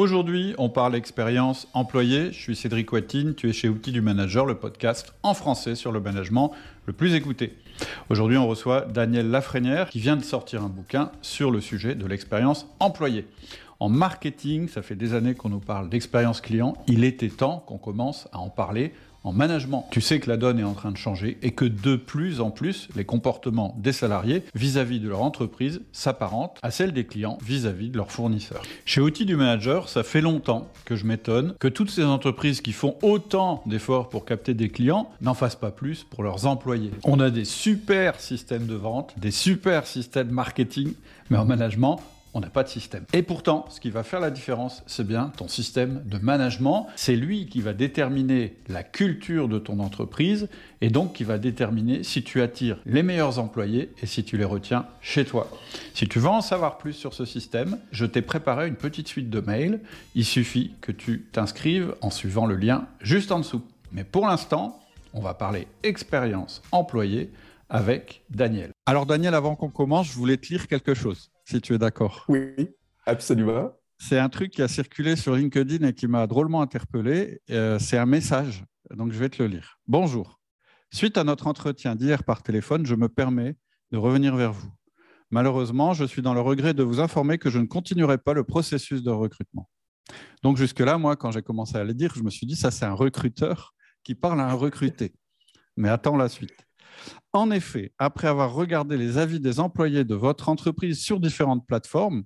Aujourd'hui, on parle expérience employée. Je suis Cédric Watine, tu es chez Outils du Manager, le podcast en français sur le management le plus écouté. Aujourd'hui, on reçoit Daniel Lafrenière qui vient de sortir un bouquin sur le sujet de l'expérience employée. En marketing, ça fait des années qu'on nous parle d'expérience client. Il était temps qu'on commence à en parler en management. Tu sais que la donne est en train de changer et que de plus en plus, les comportements des salariés vis-à-vis de leur entreprise s'apparentent à celles des clients vis-à-vis de leurs fournisseurs. Chez Outils du Manager, ça fait longtemps que je m'étonne que toutes ces entreprises qui font autant d'efforts pour capter des clients n'en fassent pas plus pour leurs employés. On a des super systèmes de vente, des super systèmes marketing, mais en management, on n'a pas de système. Et pourtant, ce qui va faire la différence, c'est bien ton système de management. C'est lui qui va déterminer la culture de ton entreprise et donc qui va déterminer si tu attires les meilleurs employés et si tu les retiens chez toi. Si tu veux en savoir plus sur ce système, je t'ai préparé une petite suite de mails. Il suffit que tu t'inscrives en suivant le lien juste en dessous. Mais pour l'instant, on va parler expérience employée avec Daniel. Alors Daniel, avant qu'on commence, je voulais te lire quelque chose si tu es d'accord. Oui, absolument. C'est un truc qui a circulé sur LinkedIn et qui m'a drôlement interpellé. Euh, c'est un message, donc je vais te le lire. Bonjour. Suite à notre entretien d'hier par téléphone, je me permets de revenir vers vous. Malheureusement, je suis dans le regret de vous informer que je ne continuerai pas le processus de recrutement. Donc jusque-là, moi, quand j'ai commencé à le dire, je me suis dit, ça c'est un recruteur qui parle à un recruté. Mais attends la suite. En effet, après avoir regardé les avis des employés de votre entreprise sur différentes plateformes,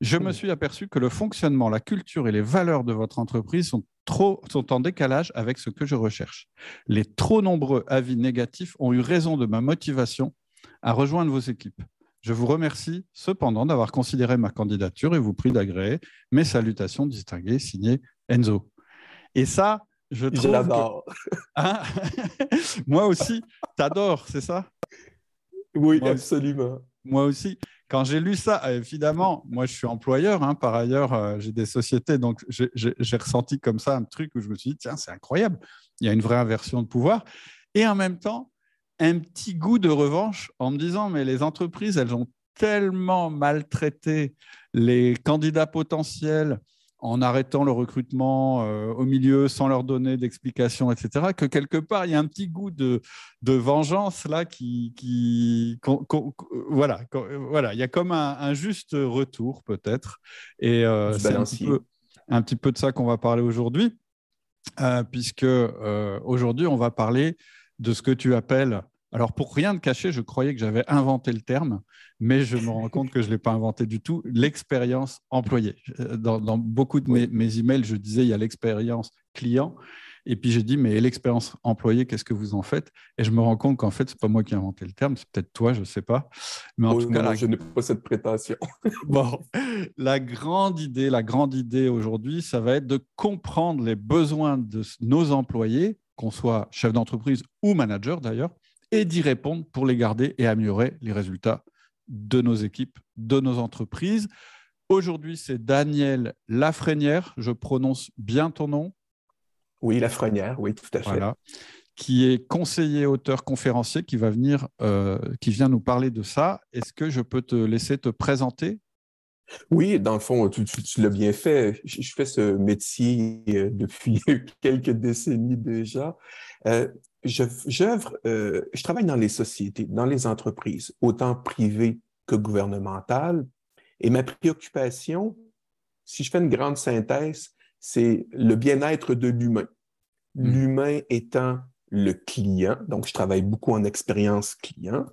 je me suis aperçu que le fonctionnement, la culture et les valeurs de votre entreprise sont, trop, sont en décalage avec ce que je recherche. Les trop nombreux avis négatifs ont eu raison de ma motivation à rejoindre vos équipes. Je vous remercie cependant d'avoir considéré ma candidature et vous prie d'agréer mes salutations distinguées signées Enzo. Et ça, je, l'adore. Hein Moi aussi, t'adores, c'est ça? Oui, absolument. Moi aussi. Quand j'ai lu ça, évidemment, moi je suis employeur, hein, par ailleurs, euh, j'ai des sociétés, donc j'ai ressenti comme ça un truc où je me suis dit, tiens, c'est incroyable, il y a une vraie inversion de pouvoir. Et en même temps, un petit goût de revanche en me disant, mais les entreprises, elles ont tellement maltraité les candidats potentiels, en arrêtant le recrutement euh, au milieu sans leur donner d'explications, etc., que quelque part, il y a un petit goût de, de vengeance là qui... qui voilà, voilà, il y a comme un, juste retour peut-être. Et euh, c'est un petit, peu, un petit peu de ça qu'on va parler aujourd'hui, euh, puisque aujourd'hui, on va parler de ce que tu appelles alors, pour rien de cacher, je croyais que j'avais inventé le terme, mais je me rends compte que je ne l'ai pas inventé du tout, l'expérience employée. Euh, dans, beaucoup de mes, emails, je disais, il y a l'expérience client, et puis j'ai dit, mais l'expérience employée, qu'est-ce que vous en faites? Et je me rends compte qu'en fait, ce n'est pas moi qui ai inventé le terme, c'est peut-être toi, je ne sais pas. Mais en oh tout cas, je n'ai pas cette prétention. bon, la grande idée, la grande idée aujourd'hui, ça va être de comprendre les besoins de nos employés, qu'on soit chef d'entreprise ou manager d'ailleurs, et d'y répondre pour les garder et améliorer les résultats de nos équipes, de nos entreprises. Aujourd'hui, c'est Daniel Lafrenière. Je prononce bien ton nom. Oui, Lafrenière, oui, tout à fait. Voilà. Qui est conseiller, auteur, conférencier, qui va venir, euh, qui vient nous parler de ça. Est-ce que je peux te laisser te présenter? Oui, dans le fond, tu, l'as bien fait. Je, fais ce métier euh, depuis quelques décennies déjà. Euh, j'œuvre, euh, je travaille dans les sociétés, dans les entreprises, autant privées que gouvernementales. Et ma préoccupation, si je fais une grande synthèse, c'est le bien-être de l'humain. Hmm. L'humain étant le client, donc je travaille beaucoup en expérience client.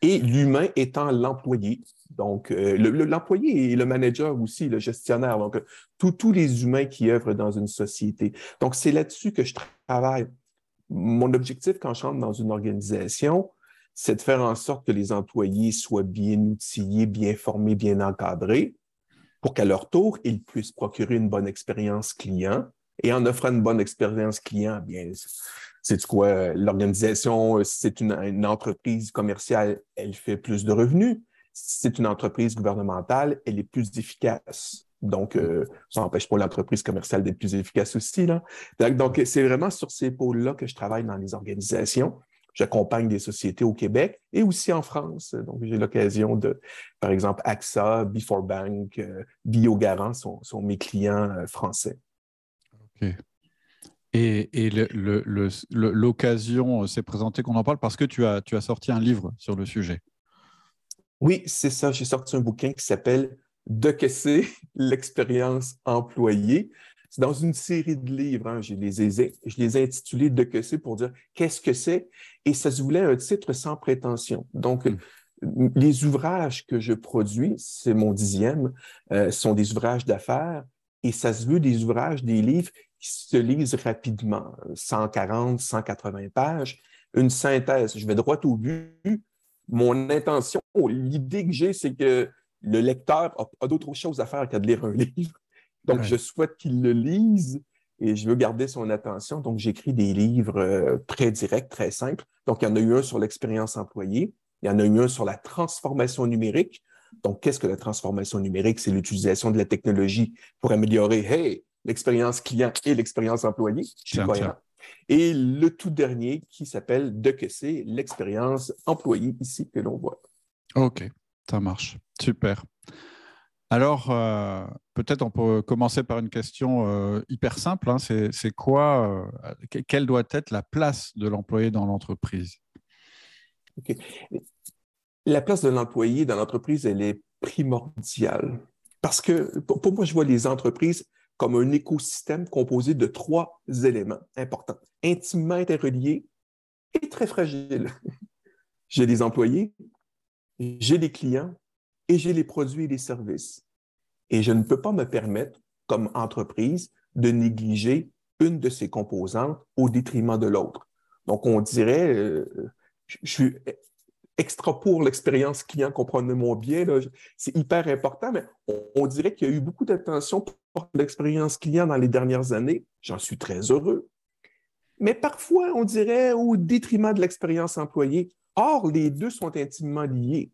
Et l'humain étant l'employé, donc euh, l'employé et le manager aussi, le gestionnaire, donc tous les humains qui œuvrent dans une société. Donc c'est là-dessus que je travaille mon objectif quand je rentre dans une organisation, c'est de faire en sorte que les employés soient bien outillés, bien formés, bien encadrés, pour qu'à leur tour, ils puissent procurer une bonne expérience client. Et en offrant une bonne expérience client, bien, c'est quoi? L'organisation, c'est une, entreprise commerciale, elle fait plus de revenus. C'est une entreprise gouvernementale, elle est plus efficace. Donc, euh, ça n'empêche pas l'entreprise commerciale d'être plus efficace aussi. Donc, c'est vraiment sur ces pôles-là que je travaille dans les organisations j'accompagne des sociétés au Québec et aussi en France. Donc, j'ai l'occasion de, par exemple, AXA, Before Bank, euh, Biogarant sont, sont mes clients euh, français. OK. Et, et l'occasion s'est présentée qu'on en parle parce que tu as, tu as sorti un livre sur le sujet. Oui, c'est ça. J'ai sorti un bouquin qui s'appelle De que c'est l'expérience employée. C'est dans une série de livres. Hein. Je, les ai, je les ai intitulés De que c'est pour dire qu'est-ce que c'est. Et ça se voulait un titre sans prétention. Donc, hmm. les ouvrages que je produis, c'est mon dixième, euh, sont des ouvrages d'affaires. Et ça se veut des ouvrages, des livres qui se lisent rapidement, 140, 180 pages. Une synthèse. Je vais droit au but mon intention, l'idée que j'ai, c'est que le lecteur a, d'autres choses à faire qu'à de lire un livre. Donc, je souhaite qu'il le lise et je veux garder son attention. Donc, j'écris des livres euh, très directs, très simples. Donc, il y en a eu un sur l'expérience employée. Il y en a eu un sur la transformation numérique. Donc, qu'est-ce que la transformation numérique? C'est l'utilisation de la technologie pour améliorer, hey, l'expérience client et l'expérience employée. Je suis cohérent. Et le tout dernier qui s'appelle De que c'est l'expérience employée ici que l'on voit. OK, ça marche. Super. Alors, euh, peut-être on peut commencer par une question euh, hyper simple. Hein. C'est quoi, euh, quelle doit être la place de l'employé dans l'entreprise? OK. La place de l'employé dans l'entreprise, elle est primordiale. Parce que pour moi, je vois les entreprises comme un écosystème composé de trois éléments importants, intimement interreliés et très fragiles. j'ai des employés, j'ai des clients et j'ai les produits et les services. Et je ne peux pas me permettre, comme entreprise, de négliger une de ces composantes au détriment de l'autre. Donc, on dirait, euh, je suis extra pour l'expérience client, comprenez-moi bien, c'est hyper important, mais on, dirait qu'il y a eu beaucoup d'attention l'expérience client dans les dernières années. J'en suis très heureux. Mais parfois, on dirait au détriment de l'expérience employée. Or, les deux sont intimement liés.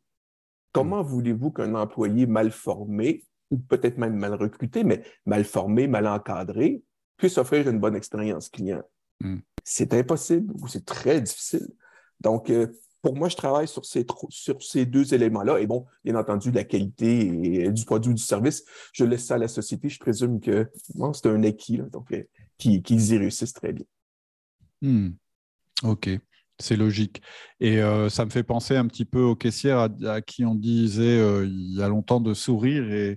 Comment voulez-vous qu'un employé mal formé, ou peut-être même mal recruté, mais mal formé, mal encadré, puisse offrir une bonne expérience client? Hmm. C'est impossible ou c'est très difficile. Donc, euh, pour moi, je travaille sur ces, deux éléments-là. Et bon, bien entendu, la qualité du produit ou du service, je laisse ça à la société. Je présume que c'est un acquis, donc euh, qu'ils y réussissent très bien. Hmm. OK. C'est logique. Et euh, ça me fait penser un petit peu aux caissières à, qui on disait euh, il y a longtemps de sourire et,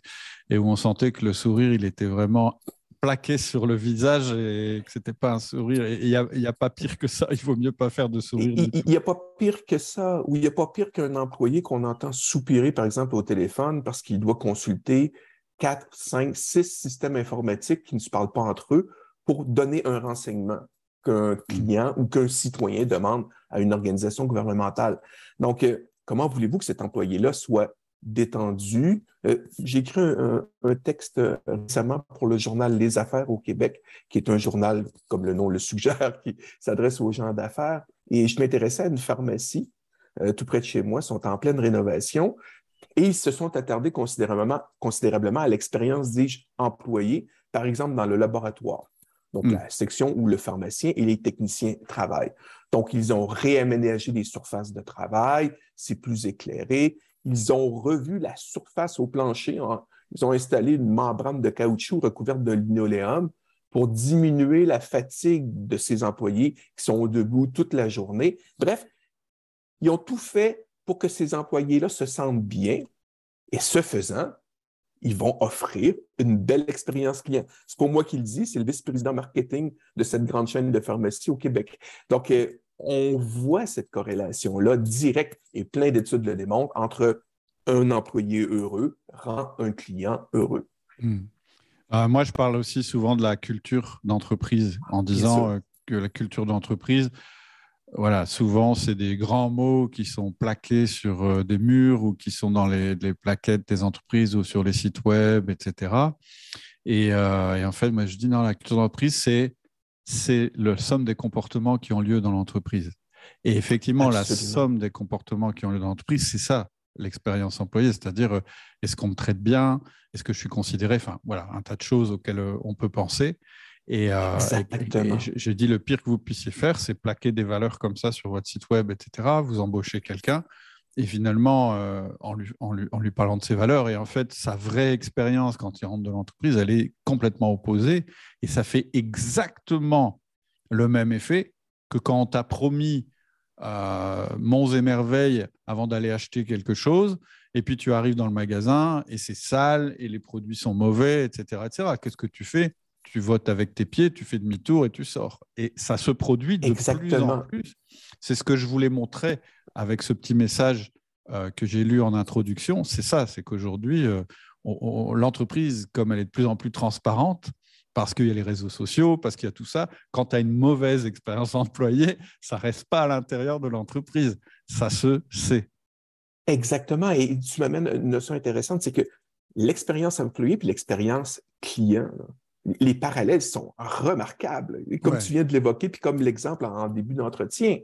et, où on sentait que le sourire, il était vraiment plaqué sur le visage et que c'était pas un sourire. Il n'y a, a, pas pire que ça. Il vaut mieux pas faire de sourire. Il n'y a pas pire que ça. Ou il n'y a pas pire qu'un employé qu'on entend soupirer, par exemple, au téléphone parce qu'il doit consulter quatre, cinq, six systèmes informatiques qui ne se parlent pas entre eux pour donner un renseignement qu'un hmm. client ou qu'un citoyen demande à une organisation gouvernementale. Donc, euh, comment voulez-vous que cet employé-là soit détendu. Euh, j'ai écrit un, texte euh, récemment pour le journal Les Affaires au Québec, qui est un journal, comme le nom le suggère, qui s'adresse aux gens d'affaires. Et je m'intéressais à une pharmacie euh, tout près de chez moi, sont en pleine rénovation. Et ils se sont attardés considérablement, considérablement à l'expérience, dis-je, employée, par exemple dans le laboratoire. Donc, hmm. la section où le pharmacien et les techniciens travaillent. Donc, ils ont réaménagé les surfaces de travail, c'est plus éclairé, ils ont revu la surface au plancher. ils ont installé une membrane de caoutchouc recouverte de linoléum pour diminuer la fatigue de ces employés qui sont debout toute la journée. Bref, ils ont tout fait pour que ces employés-là se sentent bien. Et ce faisant, ils vont offrir une belle expérience client. C'est pour moi qu'il dit, c'est le vice-président marketing de cette grande chaîne de pharmacie au Québec. Donc, euh, on voit cette corrélation-là directe et plein d'études le démontrent entre un employé heureux rend un client heureux. Hmm. Euh, moi, je parle aussi souvent de la culture d'entreprise en disant euh, que la culture d'entreprise, voilà, souvent, c'est des grands mots qui sont plaqués sur euh, des murs ou qui sont dans les, plaquettes des entreprises ou sur les sites web, etc. Et, et en fait, moi, je dis non, la culture d'entreprise, c'est c'est le somme des comportements qui ont lieu dans l'entreprise. Et effectivement, la somme des comportements qui ont lieu dans l'entreprise, c'est ça, l'expérience employée, c'est-à-dire euh, est-ce qu'on me traite bien, est-ce que je suis considéré, enfin voilà, un tas de choses auxquelles euh, on peut penser. Et, euh, j'ai dit le pire que vous puissiez faire, c'est plaquer des valeurs comme ça sur votre site web, etc. Vous embauchez quelqu'un et finalement, euh, en, lui, en, lui, en, lui, parlant de ses valeurs, et en fait, sa vraie expérience quand il rentre de l'entreprise, elle est complètement opposée. Et ça fait exactement le même effet que quand on t'a promis euh, monts et merveilles avant d'aller acheter quelque chose, et puis tu arrives dans le magasin et c'est sale et les produits sont mauvais, etc. etc. Qu'est-ce que tu fais? Tu votes avec tes pieds, tu fais demi-tour et tu sors. Et ça se produit de plus en plus. C'est ce que je voulais montrer avec ce petit message euh, que j'ai lu en introduction. C'est ça, c'est qu'aujourd'hui, euh, l'entreprise, comme elle est de plus en plus transparente, parce qu'il y a les réseaux sociaux, parce qu'il y a tout ça, quand tu as une mauvaise expérience employée, ça ne reste pas à l'intérieur de l'entreprise. Ça se sait. Exactement. Et tu m'amènes une notion intéressante, c'est que l'expérience employée puis l'expérience client, les parallèles sont remarquables. Comme tu viens de l'évoquer, puis comme l'exemple en début d'entretien.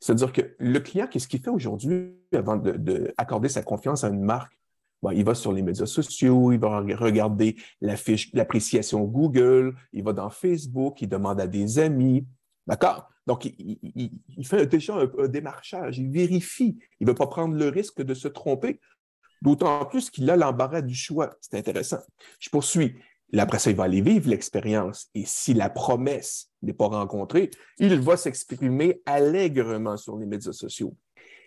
C'est-à-dire que le client, qu'est-ce qu'il fait aujourd'hui avant d'accorder sa confiance à une marque? il va sur les médias sociaux, il va regarder l'appréciation Google, il va dans Facebook, il demande à des amis. D'accord? Donc, il, fait déjà un, démarchage, il vérifie. Il ne veut pas prendre le risque de se tromper. D'autant plus qu'il a l'embarras du choix. C'est intéressant. Je poursuis. Après ça, il va aller vivre l'expérience. Et si la promesse n'est pas rencontrée, il va s'exprimer allègrement sur les médias sociaux.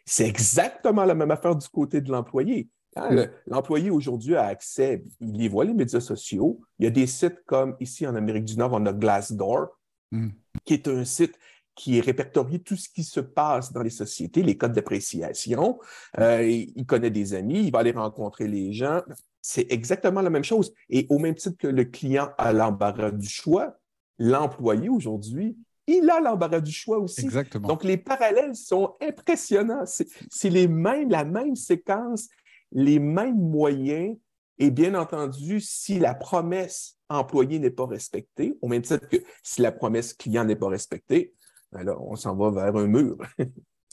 C'est exactement la même affaire du côté de l'employé. Hein, l'employé aujourd'hui a accès, il y voit les médias sociaux. Il y a des sites comme ici en Amérique du Nord, on a Glassdoor, hmm. qui est un site qui est répertorié tout ce qui se passe dans les sociétés, les codes d'appréciation. Euh, il connaît des amis, il va aller rencontrer les gens. C'est exactement la même chose. Et au même titre que le client a l'embarras du choix, l'employé aujourd'hui, il a l'embarras du choix aussi. Exactement. Donc, les parallèles sont impressionnants. C'est les mêmes, la même séquence, les mêmes moyens. Et bien entendu, si la promesse employée n'est pas respectée, au même titre que si la promesse client n'est pas respectée, alors ben on s'en va vers un mur.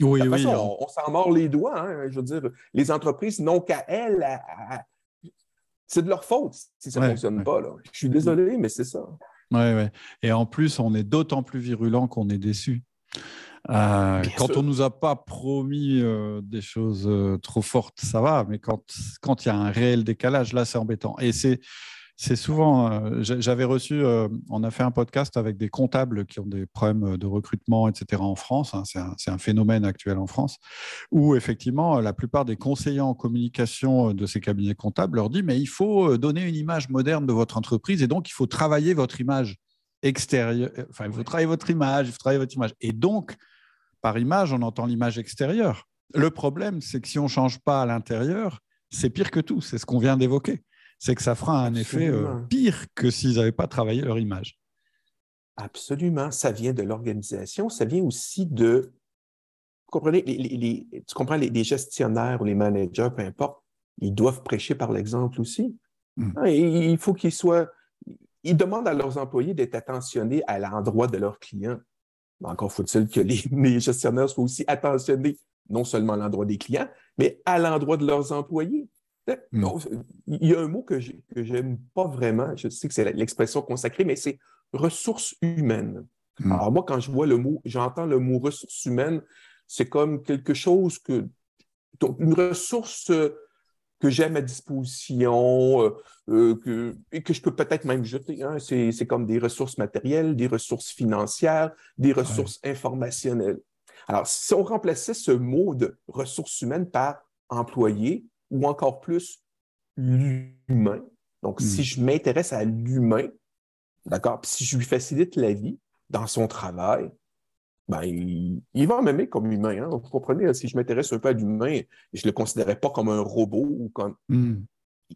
Oui, oui. on, s'en mord les doigts. Hein, je veux dire, les entreprises n'ont qu'à elles. C'est de leur faute si ça ne fonctionne pas. Je suis désolé, mais c'est ça. Oui, oui. Et en plus, on est d'autant plus virulent qu'on est déçu. Euh, quand on ne nous a pas promis euh, des choses euh, trop fortes, ça va, mais quand il y a un réel décalage, là, c'est embêtant. Et c'est c'est souvent, euh, j'avais reçu, euh, on a fait un podcast avec des comptables qui ont des problèmes de recrutement, etc. en France. Hein, c'est un, phénomène actuel en France, où effectivement, la plupart des conseillers en communication de ces cabinets comptables leur disent, mais il faut euh, donner une image moderne de votre entreprise et donc il faut travailler votre image extérieure. Enfin, il faut travailler votre image, il faut travailler votre image. Et donc, par image, on entend l'image extérieure. Le problème, c'est que si on ne change pas à l'intérieur, c'est pire que tout. C'est ce qu'on vient d'évoquer c'est que ça fera un effet euh, pire que s'ils n'avaient pas travaillé leur image. Absolument. Ça vient de l'organisation, ça vient aussi de. Vous comprenez, tu comprends, les, gestionnaires ou les managers, peu importe, ils doivent prêcher par l'exemple aussi. Hmm. Hein, il faut qu'ils soient. Ils demandent à leurs employés d'être attentionnés à l'endroit de leurs clients. encore faut-il que les, les, gestionnaires soient aussi attentionnés non seulement à l'endroit des clients, mais à l'endroit de leurs employés. Il y a un mot que j'aime pas vraiment, je sais que c'est l'expression consacrée, mais c'est ressources humaines. Hmm. Alors moi, quand je vois le mot, j'entends le mot ressources humaines, c'est comme quelque chose que, une ressource euh, que j'ai à ma disposition euh, euh, et que je peux peut-être même jeter. Hein. C'est comme des ressources matérielles, des ressources financières, des ressources informationnelles. Alors, si on remplaçait ce mot de ressources humaines par employé, ou encore plus l'humain. Donc, si hmm. je m'intéresse à l'humain, d'accord, puis si je lui facilite la vie dans son travail, ben, il, va m'aimer comme humain. Hein. vous comprenez, si je m'intéresse un peu à l'humain, je ne le considérais pas comme un robot ou comme. Hmm.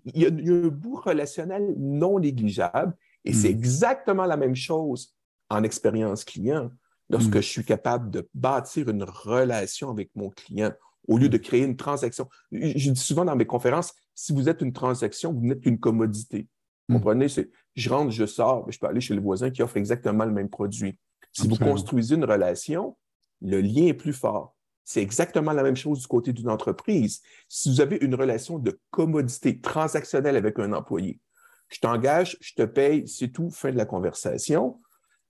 Il, y a, un bout relationnel non négligeable et c'est hmm. exactement la même chose en expérience client. Lorsque je suis capable de bâtir une relation avec mon client, au lieu de créer une transaction. Je dis souvent dans mes conférences, si vous êtes une transaction, vous n'êtes qu'une commodité. Vous hmm. comprenez? C'est je rentre, je sors, je peux aller chez le voisin qui offre exactement le même produit. Si vous construisez une relation, le lien est plus fort. C'est exactement la même chose du côté d'une entreprise. Si vous avez une relation de commodité transactionnelle avec un employé, je t'engage, je te paye, c'est tout, fin de la conversation.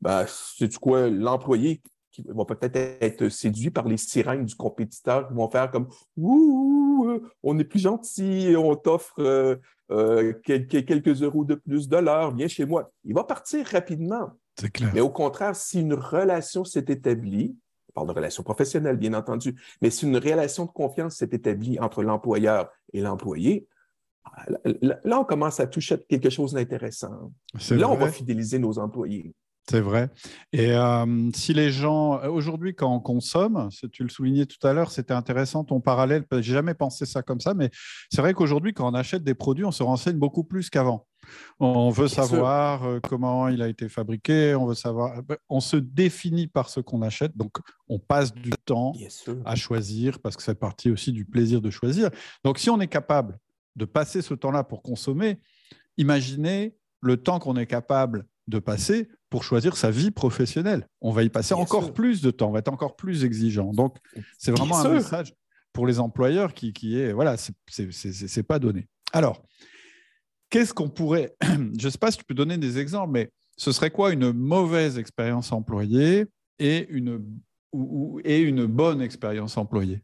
Ben, c'est quoi, l'employé qui va peut-être être séduit par les sirènes du compétiteur qui vont faire comme Ouh, on est plus gentil, on t'offre euh, euh, quelques euros de plus de l'heure, viens chez moi. Il va partir rapidement. C'est clair. Mais au contraire, si une relation s'est établie, on parle de relation professionnelle, bien entendu, mais si une relation de confiance s'est établie entre l'employeur et l'employé, là, on commence à toucher quelque chose d'intéressant. Là, on va fidéliser nos employés. C'est vrai. Et euh, si les gens, aujourd'hui, quand on consomme, tu le soulignais tout à l'heure, c'était intéressant ton parallèle, j'ai jamais pensé ça comme ça, mais c'est vrai qu'aujourd'hui, quand on achète des produits, on se renseigne beaucoup plus qu'avant. On veut savoir euh, comment il a été fabriqué, on veut savoir, on se définit par ce qu'on achète, donc on passe du temps à choisir parce que c'est partie aussi du plaisir de choisir. Donc si on est capable de passer ce temps-là pour consommer, imaginez le temps qu'on est capable de passer pour choisir sa vie professionnelle. On va y passer encore plus de temps, on va être encore plus exigeant. Donc, c'est vraiment un message pour les employeurs qui, qui est, voilà, c'est pas donné. Alors, qu'est-ce qu'on pourrait, je ne sais pas si tu peux donner des exemples, mais ce serait quoi une mauvaise expérience employée et une, ou, et une bonne expérience employée?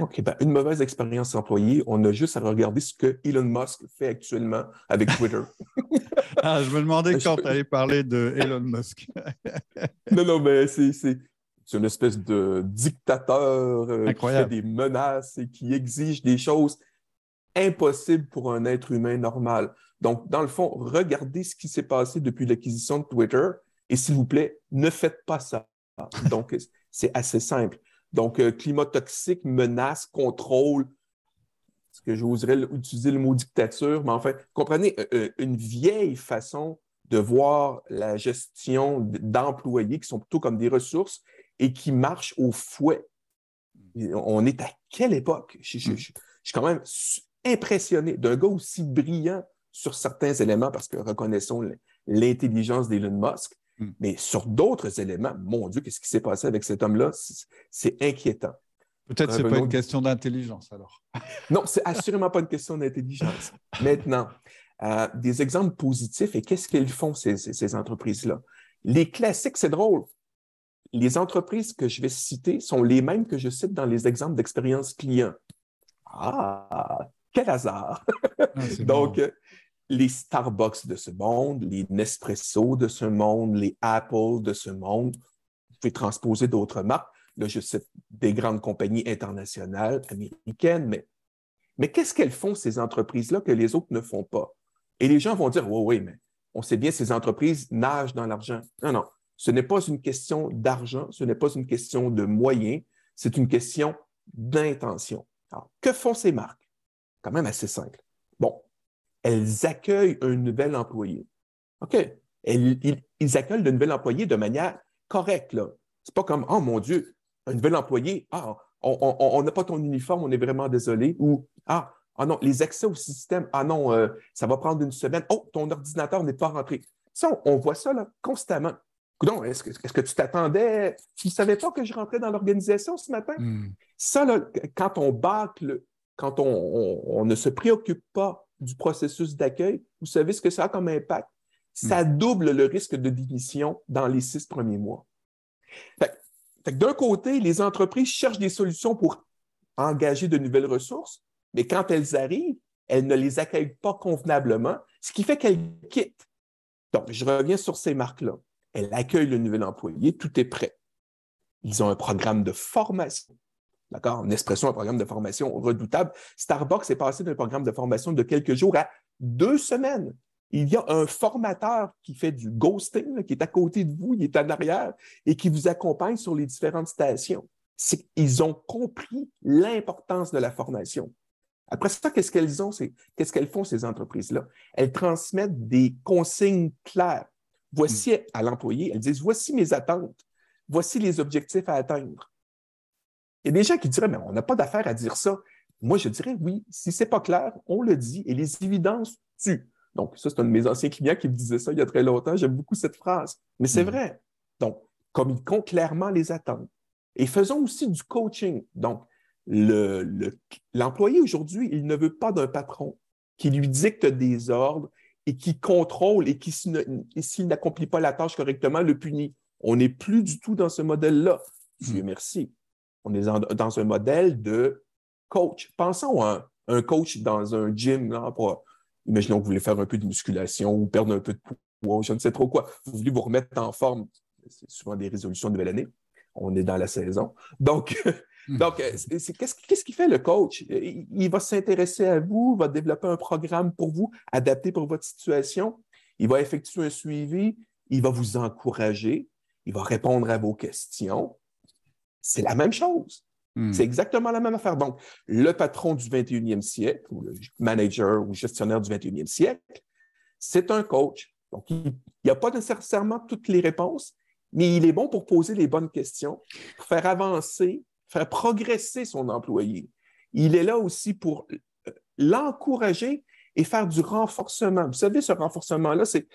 OK, ben, une mauvaise expérience employée, on a juste à regarder ce que Elon Musk fait actuellement avec Twitter. ah, je me demandais quand tu allais parler de Elon Musk. non, non, mais c'est une espèce de dictateur euh, qui fait des menaces et qui exige des choses impossibles pour un être humain normal. Donc, dans le fond, regardez ce qui s'est passé depuis l'acquisition de Twitter et s'il vous plaît, ne faites pas ça. Donc, c'est assez simple. Donc, euh, climat toxique, menace, contrôle, ce que j'oserais utiliser le mot dictature, mais enfin, comprenez, euh, euh, une vieille façon de voir la gestion d'employés qui sont plutôt comme des ressources et qui marchent au fouet. On est à quelle époque? Je, suis quand même impressionné d'un gars aussi brillant sur certains éléments parce que reconnaissons l'intelligence d'Elon Musk, Hmm. Mais sur d'autres éléments, mon Dieu, qu'est-ce qui s'est passé avec cet homme-là? C'est inquiétant. Peut-être que ce n'est pas une question d'intelligence alors. non, c'est assurément pas une question d'intelligence. Maintenant, euh, des exemples positifs et qu'est-ce qu'elles font, ces, ces entreprises-là? Les classiques, c'est drôle. Les entreprises que je vais citer sont les mêmes que je cite dans les exemples d'expérience client. Ah, quel hasard! Ah, Donc, les Starbucks de ce monde, les Nespresso de ce monde, les Apple de ce monde. Vous pouvez transposer d'autres marques. Là, je cite des grandes compagnies internationales, américaines, mais, qu'est-ce qu'elles font, ces entreprises-là, que les autres ne font pas? Et les gens vont dire, oui, oui, mais on sait bien, ces entreprises nagent dans l'argent. Non, non, ce n'est pas une question d'argent, ce n'est pas une question de moyens, c'est une question d'intention. Alors, que font ces marques? Quand même assez simple. Bon, elles accueillent un nouvel employé. OK. ils, accueillent le nouvel employé de manière correcte. Ce n'est pas comme Oh mon Dieu, un nouvel employé, ah, on n'a pas ton uniforme, on est vraiment désolé. Ou Ah, ah non, les accès au système, ah non, euh, ça va prendre une semaine. Oh, ton ordinateur n'est pas rentré. Ça, on, voit ça là, constamment. Est-ce que, est que, tu t'attendais? Tu ne savais pas que je rentrais dans l'organisation ce matin? Hmm. Ça, là, quand on bâcle, quand on, ne se préoccupe pas du processus d'accueil, vous savez ce que ça a comme impact? Ça hmm. double le risque de démission dans les six premiers mois. D'un côté, les entreprises cherchent des solutions pour engager de nouvelles ressources, mais quand elles arrivent, elles ne les accueillent pas convenablement, ce qui fait qu'elles quittent. Donc, je reviens sur ces marques-là. Elles accueillent le nouvel employé, tout est prêt. Ils ont un programme de formation. D'accord? Nespresso, un programme de formation redoutable. Starbucks est passé d'un programme de formation de quelques jours à deux semaines. Il y a un formateur qui fait du ghosting, qui est à côté de vous, il est en arrière et qui vous accompagne sur les différentes stations. Ils ont compris l'importance de la formation. Après ça, qu'est-ce qu'elles ont? Qu'est-ce qu'elles font, ces entreprises-là? Elles transmettent des consignes claires. Voici à l'employé, elles disent, voici mes attentes, voici les objectifs à atteindre. Il y a des gens qui diraient, mais on n'a pas d'affaire à dire ça. Moi, je dirais oui. Si ce n'est pas clair, on le dit et les évidences tuent. Donc, ça, c'est un de mes anciens clients qui me disait ça il y a très longtemps. J'aime beaucoup cette phrase. Mais c'est hmm. vrai. Donc, communiquons clairement les attentes. Et faisons aussi du coaching. Donc, l'employé aujourd'hui, il ne veut pas d'un patron qui lui dicte des ordres et qui contrôle et qui, s'il n'accomplit pas la tâche correctement, le punit. On n'est plus du tout dans ce modèle-là. Dieu hmm. merci. On est dans un modèle de coach. Pensons à un, coach dans un gym, là, pour, imaginons que vous voulez faire un peu de musculation ou perdre un peu de poids, je ne sais trop quoi. Vous voulez vous remettre en forme. C'est souvent des résolutions de nouvelle année. On est dans la saison. Donc, Hmm. Donc, euh, qu'est-ce qu'il fait le coach? Il va s'intéresser à vous, va développer un programme pour vous, adapté pour votre situation. Il va effectuer un suivi, il va vous encourager, il va répondre à vos questions. C'est la même chose. Hmm. C'est exactement la même affaire. Donc, le patron du 21e siècle, ou le manager ou gestionnaire du 21e siècle, c'est un coach. Donc, il n'y a pas nécessairement toutes les réponses, mais il est bon pour poser les bonnes questions, pour faire avancer faire progresser son employé. Il est là aussi pour euh, l'encourager et faire du renforcement. Vous savez, ce renforcement-là, c'est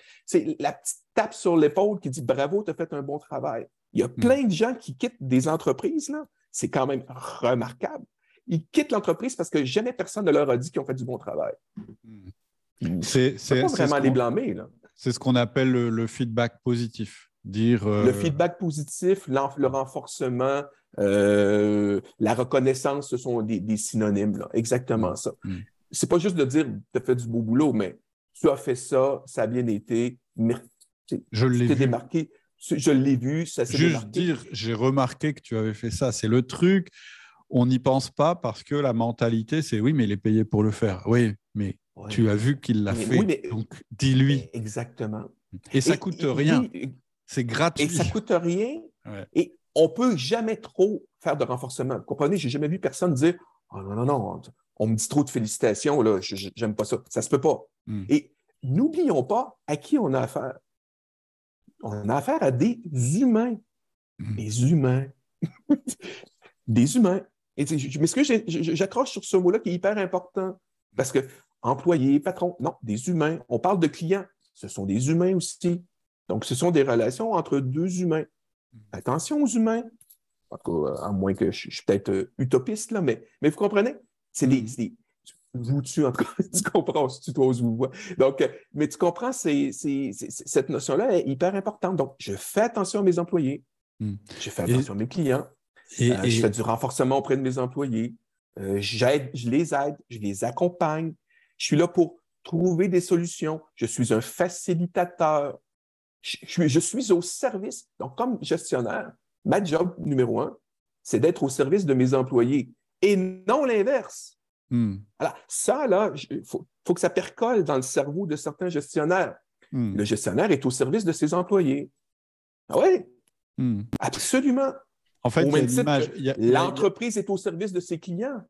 la petite tape sur l'épaule qui dit bravo, tu as fait un bon travail. Il y a hmm. plein de gens qui quittent des entreprises, là. C'est quand même remarquable. Ils quittent l'entreprise parce que jamais personne ne leur a dit qu'ils ont fait du bon travail. Hmm. C'est pas vraiment les blâmer. C'est ce qu'on appelle le, feedback positif. Dire, Le euh, feedback positif, le renforcement, euh, la reconnaissance, ce sont des, synonymes, exactement mm. ça. Mm. C'est pas juste de dire tu as fait du beau boulot, mais tu as fait ça, ça a bien été. Je l'ai démarqué. Je l'ai vu, ça s'est Juste dire, j'ai remarqué que tu avais fait ça. C'est le truc. On n'y pense pas parce que la mentalité, c'est oui, mais il est payé pour le faire. Oui, mais tu as vu qu'il l'a fait. donc, dis-lui. Exactement. Et ça ne coûte rien. c'est gratuit. Et ça ne coûte rien. Et on ne peut jamais trop faire de renforcement. Vous comprenez? J'ai jamais vu personne dire oh, non, non, non, on me dit trop de félicitations, là, j'aime pas ça. Ça se peut pas. Hmm. Et n'oublions pas à qui on a affaire. On a affaire à des humains. Hmm. Des humains. des humains. Et ce que j'accroche sur ce mot-là qui est hyper important. Parce que employé, patron, non, des humains. On parle de clients. Ce sont des humains aussi. Donc, ce sont des relations entre deux humains. Attention aux humains. à moins que je, suis peut-être euh, utopiste, là, mais, mais vous comprenez? C'est des, mm. Vous tu en tout cas, tu comprends, tu toi vous vois. Donc, euh, mais tu comprends, c'est, cette notion-là est hyper importante. Donc, je fais attention à mes employés, mm. je fais attention à mes clients, et, euh, je fais du renforcement auprès de mes employés, j'aide, je les aide, je les accompagne, je suis là pour trouver des solutions, je suis un facilitateur, je, suis au service. Donc, comme gestionnaire, ma job numéro un, c'est d'être au service de mes employés et non l'inverse. Hmm. Alors, ça, là, il faut, que ça percole dans le cerveau de certains gestionnaires. Hmm. Le gestionnaire est au service de ses employés. Ah oui, hmm. absolument. En fait, l'entreprise est au service de ses clients.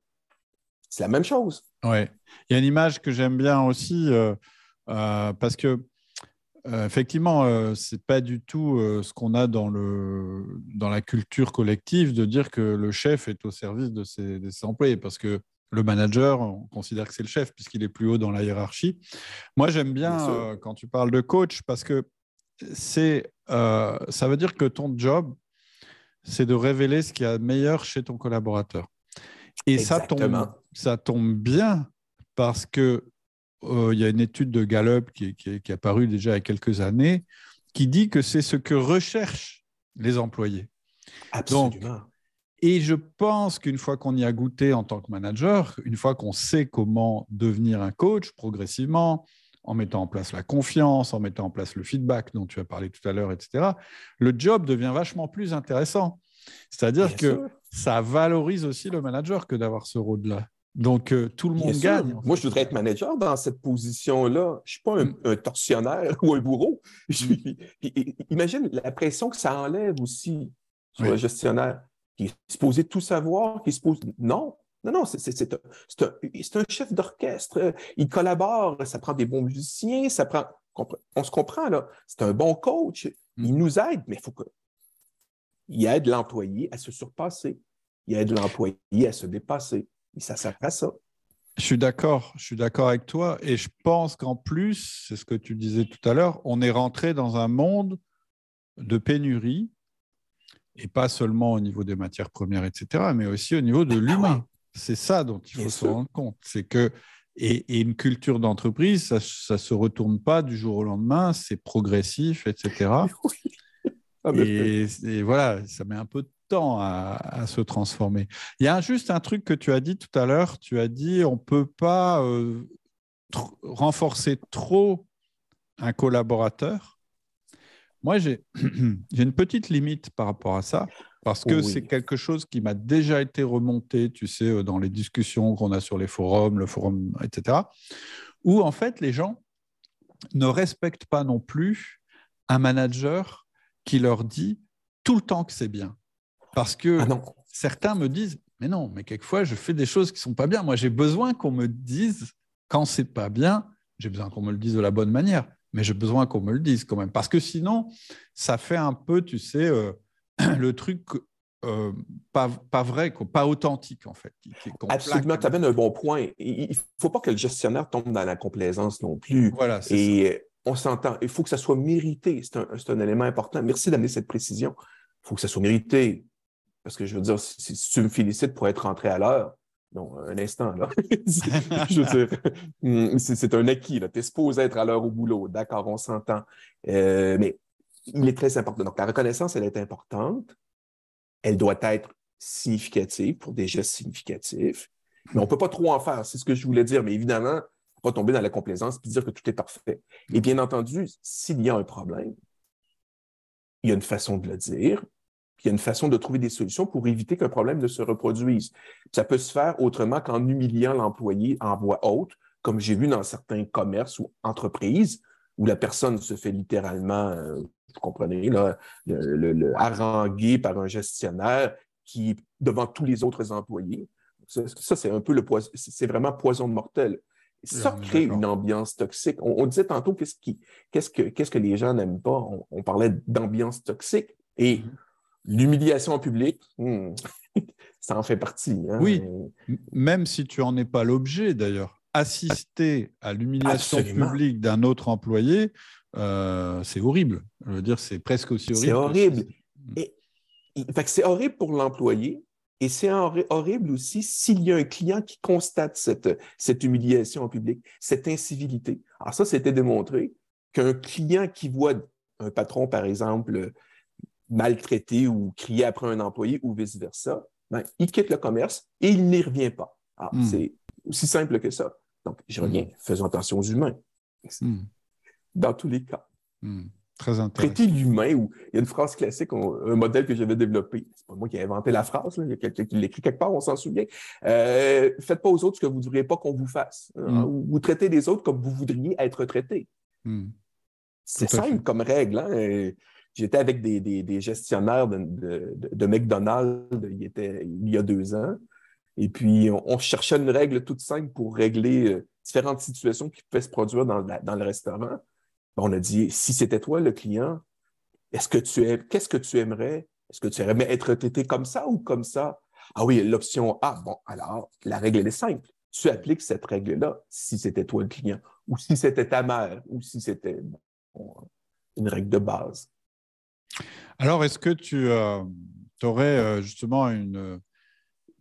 C'est la même chose. Oui. Il y a une image que j'aime bien aussi euh, euh, parce que euh, effectivement, euh, ce n'est pas du tout euh, ce qu'on a dans, le, dans la culture collective de dire que le chef est au service de ses, employés, parce que le manager, on considère que c'est le chef puisqu'il est plus haut dans la hiérarchie. Moi, j'aime bien, quand tu parles de coach parce que c'est, ça veut dire que ton job, c'est de révéler ce qu'il y a de meilleur chez ton collaborateur. Et ça tombe, ça tombe bien parce que euh, il y a une étude de Gallup qui, est apparue déjà il y a quelques années qui dit que c'est ce que recherchent les employés. Absolument. Et je pense qu'une fois qu'on y a goûté en tant que manager, une fois qu'on sait comment devenir un coach progressivement, en mettant en place la confiance, en mettant en place le feedback dont tu as parlé tout à l'heure, etc., le job devient vachement plus intéressant. C'est-à-dire que ça valorise aussi le manager que d'avoir ce rôle-là. Donc, euh, tout le monde gagne. Moi, je voudrais être manager dans cette position-là. Je ne suis pas mm. un, tortionnaire ou un bourreau. Mm. imagine la pression que ça enlève aussi sur le gestionnaire, qui est supposé tout savoir, qui est supposé... Non, non, non, c'est un, chef d'orchestre. Il collabore, ça prend des bons musiciens, ça prend... On se comprend, là. C'est un bon coach. Mm. Il nous aide, mais il faut qu'il aide l'employé à se surpasser. Il aide l'employé à se dépasser. Et ça sert à ça. Je suis d'accord, je suis d'accord avec toi. Et je pense qu'en plus, c'est ce que tu disais tout à l'heure, on est rentré dans un monde de pénurie, et pas seulement au niveau des matières premières, etc., mais aussi au niveau de ah l'humain. C'est ça dont il faut se rendre compte. C'est que, Et, une culture d'entreprise, ça ne se retourne pas du jour au lendemain, c'est progressif, etc. Ah, et, voilà, ça met un peu de temps à, se transformer. Il y a juste un truc que tu as dit tout à l'heure, tu as dit on ne peut pas euh, renforcer trop un collaborateur. Moi, j'ai une petite limite par rapport à ça. Parce que c'est quelque chose qui m'a déjà été remonté, tu sais, euh, dans les discussions qu'on a sur les forums, le forum, etc., où en fait les gens ne respectent pas non plus un manager qui leur dit tout le temps que c'est bien. Parce que ah certains me disent, mais non, mais quelquefois je fais des choses qui sont pas bien. Moi, j'ai besoin qu'on me dise quand c'est pas bien. J'ai besoin qu'on me le dise de la bonne manière, mais j'ai besoin qu'on me le dise quand même. Parce que sinon, ça fait un peu, tu sais. Euh, le truc euh, pas, pas, vrai, pas authentique, en fait. Absolument, tu amènes un bon point. Il ne faut pas que le gestionnaire tombe dans la complaisance non plus. Voilà, Et on s'entend, il faut que ça soit mérité. C'est un, un, élément important. Merci d'amener cette précision. Il faut que ça soit mérité. Parce que je veux dire, si, tu me félicites pour être rentré à l'heure, non, un instant, là. je veux dire, hmm, c'est un acquis, Tu es supposé être à l'heure au boulot. D'accord, on s'entend. Euh, mais il est très important. Donc, la reconnaissance, elle est importante. Elle doit être significative pour des gestes significatifs. Mais on ne peut pas trop en faire, c'est ce que je voulais dire. Mais évidemment, pas tomber dans la complaisance et dire que tout est parfait. Et bien entendu, s'il y a un problème, il y a une façon de le dire, puis il y a une façon de trouver des solutions pour éviter qu'un problème ne se reproduise. Ça peut se faire autrement qu'en humiliant l'employé en voix haute, comme j'ai vu dans certains commerces ou entreprises, où la personne se fait littéralement euh, vous comprenez, là, le, harangué par un gestionnaire qui, devant tous les autres employés. Ça, c'est un peu le poison, c'est vraiment poison mortel. Ça crée une ambiance toxique. On, disait tantôt qu'est-ce, qui, qu'est-ce, que, qu'est-ce que les gens n'aiment pas? On, parlait d'ambiance toxique. Et mm-hmm. L'humiliation en public, hmm, ça en fait partie. Hein. Oui, même si tu n'en es pas l'objet d'ailleurs. Assister à l'humiliation publique d'un autre employé, euh, c'est horrible. Je veux dire, c'est presque aussi horrible. C'est horrible. Et, c'est horrible pour l'employé et c'est horrible aussi s'il y a un client qui constate cette, cette humiliation en public, cette incivilité. Alors ça, c'était démontré qu'un client qui voit un patron, par exemple, maltraité ou crier après un employé ou vice-versa, ben, il quitte le commerce et il n'y revient pas. Hmm. C'est aussi simple que ça. Donc, je reviens, hmm. faisons attention aux humains. Hmm dans tous les cas. Très intéressant. Traiter l'humain, ou il y a une phrase classique, un modèle que j'avais développé. C'est pas moi qui ai inventé la phrase, il y a quelqu'un qui l'écrit quelque part, on s'en souvient. Euh, faites pas aux autres ce que vous ne voudriez pas qu'on vous fasse. Hein. Vous traitez les autres comme vous voudriez être traités. Hmm. C'est simple comme règle. Hein. J'étais avec des, gestionnaires de, McDonald's il, y a deux ans. Et puis, on, cherchait une règle toute simple pour régler euh, différentes situations qui pouvaient se produire dans, le restaurant on a dit, si c'était toi le client, est-ce que tu es, qu'est-ce que tu aimerais? Est-ce que tu aimerais être traité comme ça ou comme ça? Ah oui, l'option A. Bon, alors, la règle, elle est simple. Tu appliques cette règle-là si c'était toi le client, ou si c'était ta mère, ou si c'était une règle de base. Alors, est-ce que tu euh, aurais euh, justement une,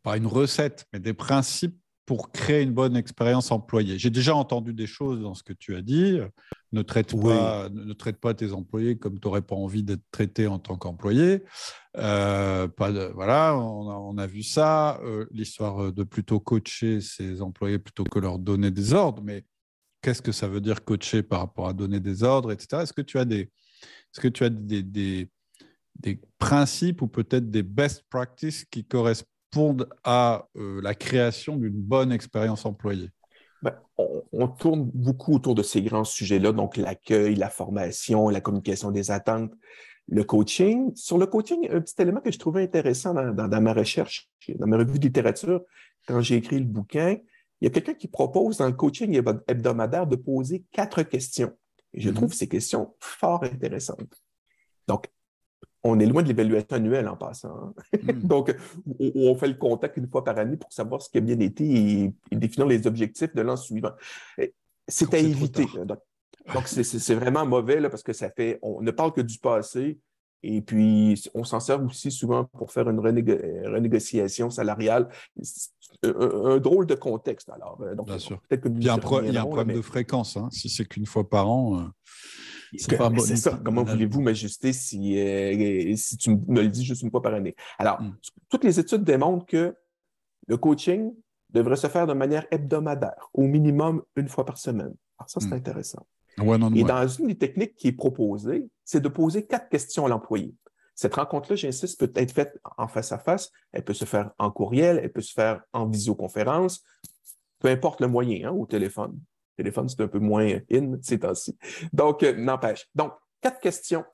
pas une recette, mais des principes pour créer une bonne expérience employée? J'ai déjà entendu des choses dans ce que tu as dit. Ne traite, pas, ne traite pas tes employés comme tu n'aurais pas envie d'être traité en tant qu'employé. Euh, voilà, on a, vu ça. Euh, l'histoire de plutôt coacher ses employés plutôt que leur donner des ordres. Mais qu'est-ce que ça veut dire coacher par rapport à donner des ordres, etc. Est-ce que tu as des, est-ce que tu as des, des, des principes ou peut-être des best practices qui correspondent à euh, la création d'une bonne expérience employée? Ben, on, tourne beaucoup autour de ces grands sujets-là, donc l'accueil, la formation, la communication des attentes, le coaching. Sur le coaching, un petit élément que je trouvais intéressant dans, ma recherche, dans ma revue de littérature, quand j'ai écrit le bouquin, il y a quelqu'un qui propose dans le coaching hebdomadaire de poser quatre questions. Et je mm-hmm. trouve ces questions fort intéressantes. On est loin de l'évaluation annuelle en passant. Hein. Hmm. Donc, on, fait le contact une fois par année pour savoir ce qui a bien été et, définir les objectifs de l'an suivant. C'est à éviter. Donc, c'est vraiment mauvais là, parce que ça fait, on ne parle que du passé Et puis, on s'en sert aussi souvent pour faire une renégociation salariale. Un, drôle de contexte. Alors, euh, donc, Bien sûr. il y a un, problème de fréquence. Hein. Si c'est qu'une fois par an, euh, c'est bon. ça. Comment voulez-vous m'ajuster si, euh, si tu me le dis juste une fois par année? Alors, hmm. toutes les études démontrent que le coaching devrait se faire de manière hebdomadaire, au minimum une fois par semaine. Alors, ça, c'est hmm. intéressant. Et dans une des techniques qui est proposée, c'est de poser quatre questions à l'employé. Cette rencontre-là, j'insiste, peut être faite en face à face, elle peut se faire en courriel, elle peut se faire en visioconférence, peu importe le moyen, hein, au téléphone. Téléphone, c'est un peu moins in ces temps-ci. Donc, euh, n'empêche. Donc, quatre questions.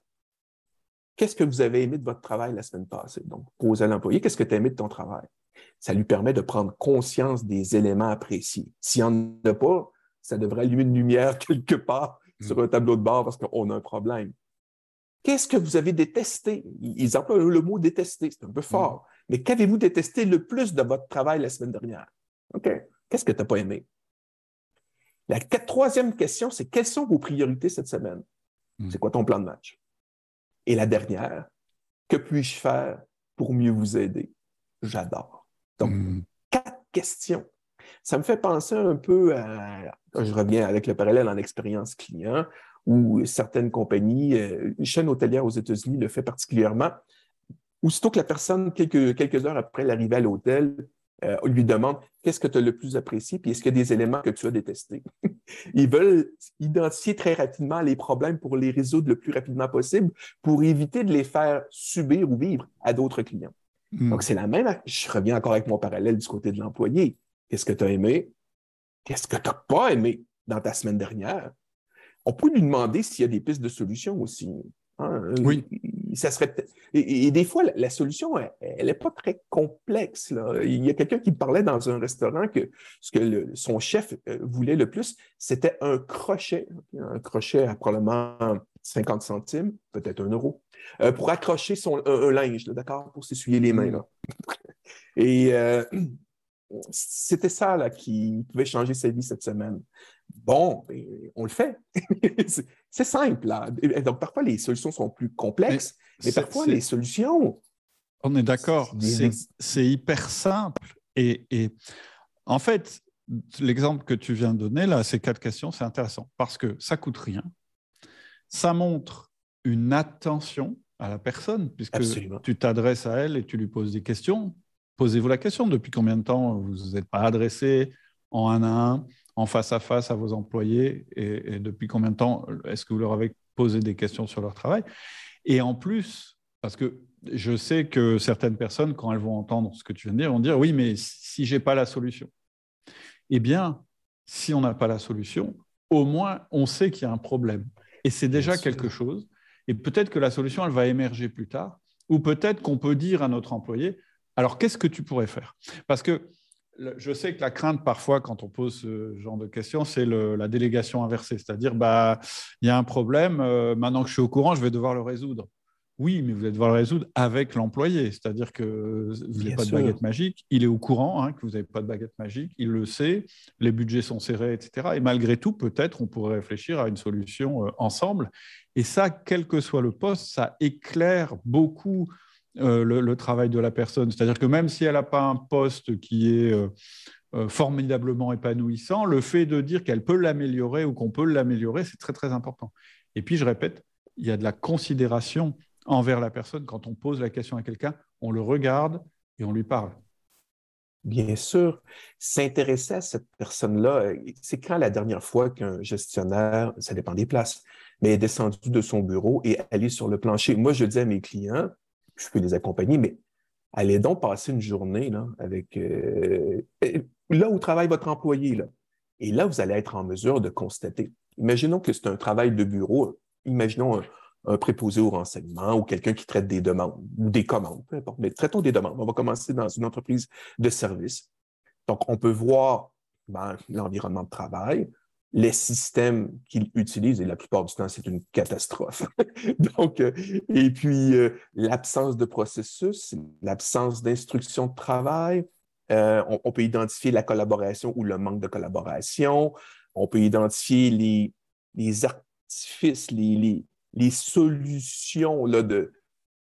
Qu'est-ce que vous avez aimé de votre travail la semaine passée? Donc, poser à l'employé, qu'est-ce que tu as aimé de ton travail? Ça lui permet de prendre conscience des éléments appréciés. S'il n'y en a pas, ça devrait allumer une lumière quelque part mm. sur un tableau de bord parce qu'on a un problème. Qu'est-ce que vous avez détesté? Ils emploient le mot détester, c'est un peu fort. Mm. Mais qu'avez-vous détesté le plus de votre travail la semaine dernière? OK. Qu'est-ce que tu n'as pas aimé? La troisième question, c'est quelles sont vos priorités cette semaine? Mm. C'est quoi ton plan de match? Et la dernière, que puis-je faire pour mieux vous aider? J'adore. Donc, quatre questions ça me fait penser un peu à, je reviens avec le parallèle en expérience client, où certaines compagnies, euh, une chaîne hôtelière aux États-Unis le fait particulièrement. Aussitôt que la personne, quelques, quelques heures après l'arrivée à l'hôtel, euh, lui demande qu'est-ce que tu as le plus apprécié, puis est-ce qu'il y a des éléments que tu as détestés? Ils veulent identifier très rapidement les problèmes pour les résoudre le plus rapidement possible pour éviter de les faire subir ou vivre à d'autres clients. Hmm. Donc, c'est la même. Je reviens encore avec mon parallèle du côté de l'employé. Qu'est-ce que tu as aimé? Qu'est-ce que tu n'as pas aimé dans ta semaine dernière? On peut lui demander s'il y a des pistes de solutions aussi. Hein? Oui. Ça serait et, des fois, la, solution, elle n'est pas très complexe. Il y a quelqu'un qui parlait dans un restaurant que ce que son chef euh, voulait le plus, c'était un crochet. Un crochet à probablement 50 centimes, peut-être un euro, euh, pour accrocher son, un, linge, d'accord, pour s'essuyer les mains. Là. Et euh, c'était ça là, qui pouvait changer sa vie cette semaine. Bon, ben, on le fait. c'est simple. Là. Donc, parfois, les solutions sont plus complexes, mais, parfois, les solutions. On est d'accord. C'est hyper simple. Et, et, en fait, l'exemple que tu viens de donner, là, ces quatre questions, c'est intéressant parce que ça coûte rien. Ça montre une attention à la personne, puisque tu t'adresses à elle et tu lui poses des questions posez-vous la question, depuis combien de temps vous vous êtes pas adressé en un à un, en face à face à vos employés, et, depuis combien de temps est-ce que vous leur avez posé des questions sur leur travail? Et en plus, parce que je sais que certaines personnes, quand elles vont entendre ce que tu viens de dire, vont dire, oui, mais si j'ai pas la solution. Eh bien, si on n'a pas la solution, au moins, on sait qu'il y a un problème. Et c'est déjà quelque chose. Et peut-être que la solution, elle va émerger plus tard. Ou peut-être qu'on peut dire à notre employé, alors, qu'est-ce que tu pourrais faire? Parce que je sais que la crainte, parfois, quand on pose ce genre de questions, c'est la délégation inversée. C'est-à-dire, bah, il y a un problème, euh, maintenant que je suis au courant, je vais devoir le résoudre. Oui, mais vous allez devoir le résoudre avec l'employé. C'est-à-dire que vous n'avez pas de baguette magique. Il est au courant hein, que vous n'avez pas de baguette magique. Il le sait. Les budgets sont serrés, etc. Et malgré tout, peut-être, on pourrait réfléchir à une solution euh, ensemble. Et ça, quel que soit le poste, ça éclaire beaucoup euh, le, travail de la personne. C'est-à-dire que même si elle n'a pas un poste qui est euh, euh, formidablement épanouissant, le fait de dire qu'elle peut l'améliorer ou qu'on peut l'améliorer, c'est très très important. Et puis je répète, il y a de la considération envers la personne. Quand on pose la question à quelqu'un, on le regarde et on lui parle. Bien sûr, s'intéresser à cette personne-là, c'est quand la dernière fois qu'un gestionnaire, ça dépend des places, mais est descendu de son bureau et allé sur le plancher? Moi, je dis à mes clients, je peux les accompagner, mais allez donc passer une journée là, avec euh, là où travaille votre employé. Là. Et là, vous allez être en mesure de constater. Imaginons que c'est un travail de bureau. Imaginons un, préposé au renseignement ou quelqu'un qui traite des demandes ou des commandes, peu importe. Mais traitons des demandes. On va commencer dans une entreprise de service. Donc, on peut voir ben, l'environnement de travail, les systèmes qu'ils utilisent, et la plupart du temps, c'est une catastrophe. Donc, euh, et puis, euh, l'absence de processus, l'absence d'instruction de travail, euh, on, peut identifier la collaboration ou le manque de collaboration, on peut identifier les, les artifices, les, les, solutions là, de,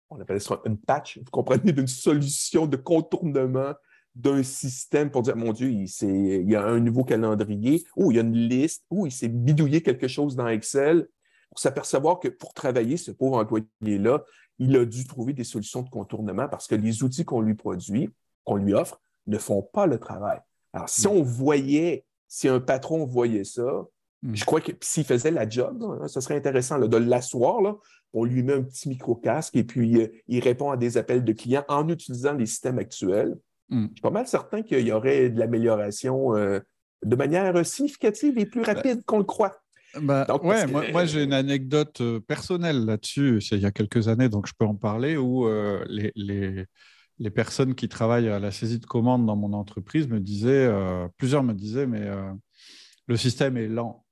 on appelle ça une patch, vous comprenez, d'une solution de contournement d'un système pour dire, mon Dieu, il, il, y a un nouveau calendrier, ou il y a une liste, ou il s'est bidouillé quelque chose dans Excel, pour s'apercevoir que pour travailler, ce pauvre employé-là, il a dû trouver des solutions de contournement parce que les outils qu'on lui produit, qu'on lui offre, ne font pas le travail. Alors, si on voyait, si un patron voyait ça, mm. je crois que s'il faisait la job, hein, ce serait intéressant de l'asseoir. On lui met un petit micro-casque et puis euh, il répond à des appels de clients en utilisant les systèmes actuels. Mm. Je suis pas mal certain qu'il y aurait de l'amélioration euh, de manière significative et plus ben, rapide qu'on le croit. Bah, ouais, moi, j'ai une anecdote euh, personnelle là-dessus, il y a quelques années, donc je peux en parler, où les, les, les, personnes qui travaillent à la saisie de commandes dans mon entreprise me disaient, plusieurs me disaient, mais le système est lent.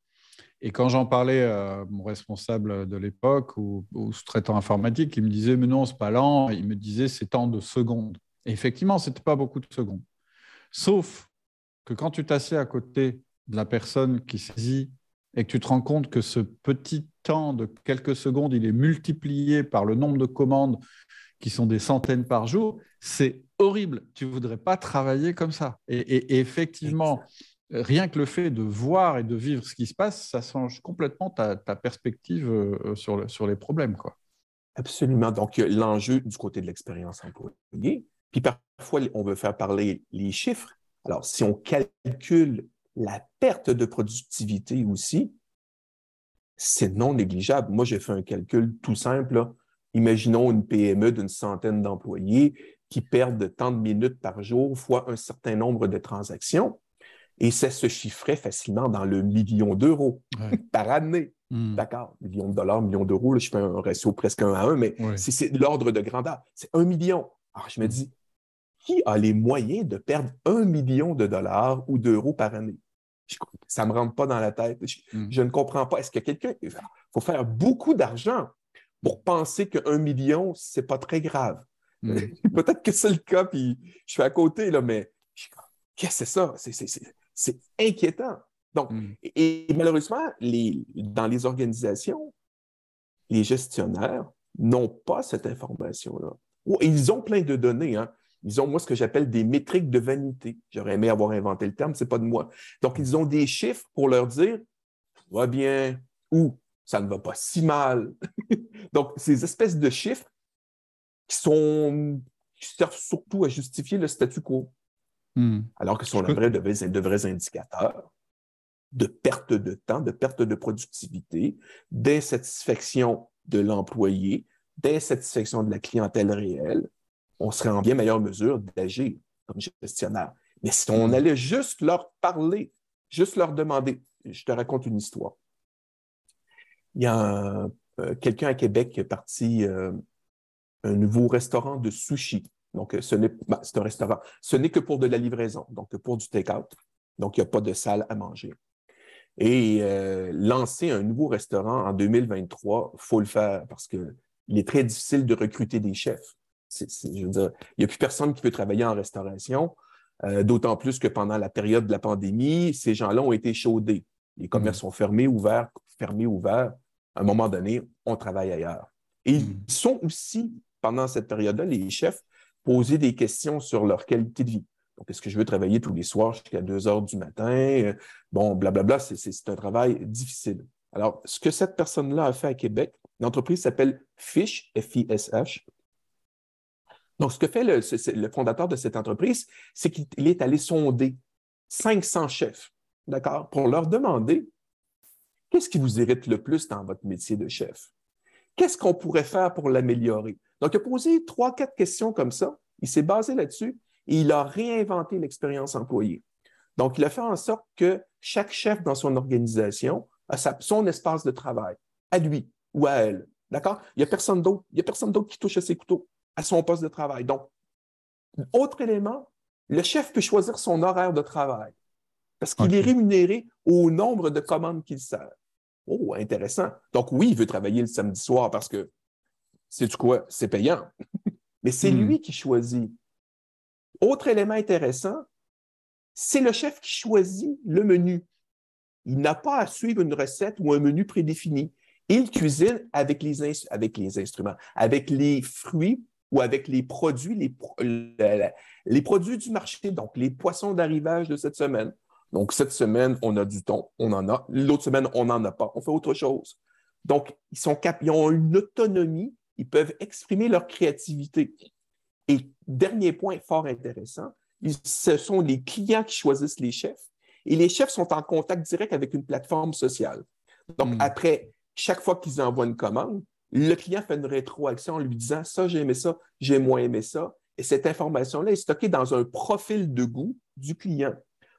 Et quand j'en parlais à mon responsable de l'époque ou au sous-traitant informatique, il me disait, mais non, c'est pas lent, il me disait, c'est tant de secondes. Effectivement, ce n'était pas beaucoup de secondes. Sauf que quand tu t'assieds à côté de la personne qui saisit et que tu te rends compte que ce petit temps de quelques secondes, il est multiplié par le nombre de commandes qui sont des centaines par jour, c'est horrible. Tu ne voudrais pas travailler comme ça. Et, effectivement, rien que le fait de voir et de vivre ce qui se passe, ça change complètement ta, perspective euh, sur, sur les problèmes. Quoi. Absolument. Donc, l'enjeu du côté de l'expérience employée, puis parfois, on veut faire parler les chiffres. Alors, si on calcule la perte de productivité aussi, c'est non négligeable. Moi, j'ai fait un calcul tout simple. Imaginons une PME d'une centaine d'employés qui perdent tant de minutes par jour fois un certain nombre de transactions. Et ça se chiffrait facilement dans le million d'euros par année. Hmm. D'accord, million de dollars, million d'euros, je fais un ratio presque un à un, mais c'est l'ordre de grandeur. C'est un million. Alors, je me dis, qui a les moyens de perdre un million de dollars ou d'euros par année? ça ne me rentre pas dans la tête. Hmm. Je, ne comprends pas. Est-ce que quelqu'un. Il faut faire beaucoup d'argent pour penser qu'un million, ce n'est pas très grave? Hmm. Peut-être que c'est le cas, puis je suis à côté, là, mais qu'est-ce que c'est ça? C'est inquiétant. Donc, hmm. et, malheureusement, les, dans les organisations, les gestionnaires n'ont pas cette information-là. Ils ont plein de données. Hein. Ils ont, moi, ce que j'appelle des métriques de vanité. J'aurais aimé avoir inventé le terme, ce n'est pas de moi. Donc, ils ont des chiffres pour leur dire va bien ou ça ne va pas si mal. Donc, ces espèces de chiffres qui sont qui servent surtout à justifier le statu quo. Hmm. Alors que ce sont de vrais, de vrais indicateurs de perte de temps, de perte de productivité, d'insatisfaction de l'employé, d'insatisfaction de la clientèle réelle, on serait en bien meilleure mesure d'agir comme gestionnaire. Mais si on allait juste leur parler, juste leur demander, je te raconte une histoire. Il y a euh, quelqu'un à Québec qui est parti euh, un nouveau restaurant de sushi. Donc, ce n'est ben, c'est un restaurant. Ce n'est que pour de la livraison, donc pour du take-out. Donc, il n'y a pas de salle à manger. Et euh, lancer un nouveau restaurant en 2023, il faut le faire parce qu'il est très difficile de recruter des chefs il n'y a plus personne qui veut travailler en restauration, euh, d'autant plus que pendant la période de la pandémie, ces gens-là ont été chaudés. Les commerces mm. sont fermés, ouverts, fermés, ouverts. À un moment donné, on travaille ailleurs. Et mm. ils sont aussi, pendant cette période-là, les chefs, poser des questions sur leur qualité de vie. Donc, est-ce que je veux travailler tous les soirs jusqu'à 2 heures du matin? Bon, blablabla, c'est un travail difficile. Alors, ce que cette personne-là a fait à Québec, l'entreprise s'appelle Fish, F-I-S-H, donc, ce que fait le, fondateur de cette entreprise, c'est qu'il est allé sonder 500 chefs, d'accord, pour leur demander qu'est-ce qui vous irrite le plus dans votre métier de chef? Qu'est-ce qu'on pourrait faire pour l'améliorer? Donc, il a posé trois, quatre questions comme ça. Il s'est basé là-dessus et il a réinventé l'expérience employée. Donc, il a fait en sorte que chaque chef dans son organisation a son espace de travail, à lui ou à elle. D'accord? Il n'y a personne d'autre. Il n'y a personne d'autre qui touche à ses couteaux à son poste de travail. Donc, autre élément, le chef peut choisir son horaire de travail parce qu'il est rémunéré au nombre de commandes qu'il sert. Oh, intéressant. Donc, oui, il veut travailler le samedi soir parce que, c'est du quoi? C'est payant. Mais c'est hmm. lui qui choisit. Autre élément intéressant, c'est le chef qui choisit le menu. Il n'a pas à suivre une recette ou un menu prédéfini. Il cuisine avec les, avec les instruments, avec les fruits ou avec les produits, les, les produits du marché, donc les poissons d'arrivage de cette semaine. Donc, cette semaine, on a du thon, on en a. L'autre semaine, on n'en a pas. On fait autre chose. Donc, ils, sont cap ils ont une autonomie, ils peuvent exprimer leur créativité. Et dernier point fort intéressant, ce sont les clients qui choisissent les chefs et les chefs sont en contact direct avec une plateforme sociale. Donc, hmm. après, chaque fois qu'ils envoient une commande, le client fait une rétroaction en lui disant ça, j'ai aimé ça, j'ai moins aimé ça. Et cette information-là est stockée dans un profil de goût du client.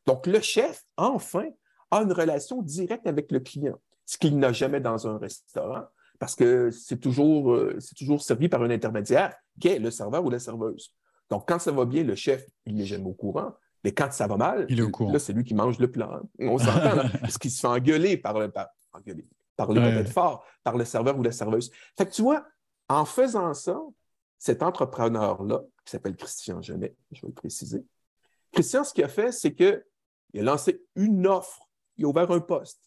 Donc, le chef, enfin, a une relation directe avec le client, ce qu'il n'a jamais dans un restaurant, parce que c'est toujours, euh, toujours servi par un intermédiaire qui est le serveur ou la serveuse. Donc, quand ça va bien, le chef, il n'est jamais au courant. Mais quand ça va mal, là, c'est lui qui mange le plan. On s'entend, parce qu'il se fait engueuler par le, par, engueuler, par le fort, par le serveur ou la serveuse. Fait que tu vois, en faisant ça, cet entrepreneur-là, qui s'appelle Christian Genet, je vais le préciser, Christian, ce qu'il a fait, c'est qu'il a lancé une offre, il a ouvert un poste.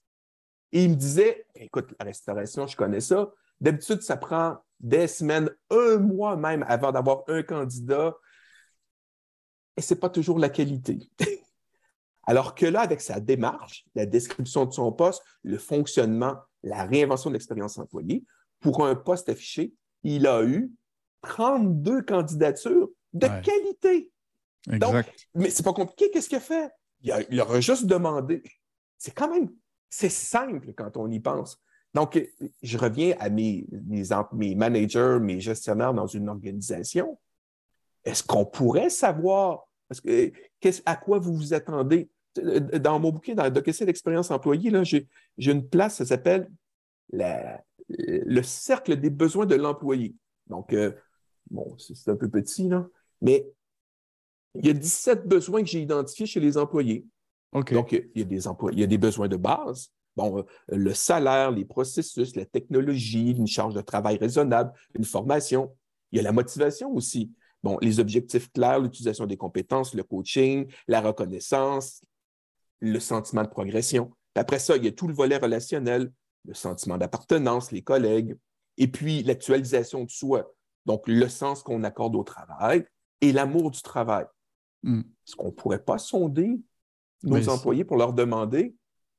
Et il me disait, écoute, la restauration, je connais ça. D'habitude, ça prend des semaines, un mois même avant d'avoir un candidat et ce n'est pas toujours la qualité. Alors que là, avec sa démarche, la description de son poste, le fonctionnement, la réinvention de l'expérience employée, pour un poste affiché, il a eu 32 candidatures de qualité. Donc, mais c'est pas compliqué. Qu'est-ce qu'il a fait? Il, a, il aurait juste demandé. C'est quand même, c'est simple quand on y pense. Donc, je reviens à mes, mes managers, mes gestionnaires dans une organisation. Est-ce qu'on pourrait savoir parce que, à quoi vous vous attendez? Dans mon bouquin, dans le dossier d'expérience employée, j'ai une place, ça s'appelle le cercle des besoins de l'employé. Donc, euh, bon, c'est un peu petit, là, mais il y a 17 besoins que j'ai identifiés chez les employés. Donc, il y, a des emplois, il y a des besoins de base. Bon, euh, le salaire, les processus, la technologie, une charge de travail raisonnable, une formation. Il y a la motivation aussi. Bon, les objectifs clairs, l'utilisation des compétences, le coaching, la reconnaissance, le sentiment de progression. après ça, il y a tout le volet relationnel, le sentiment d'appartenance, les collègues, et puis l'actualisation de soi, donc le sens qu'on accorde au travail et l'amour du travail. Hmm. Est-ce qu'on ne pourrait pas sonder nos employés pour leur demander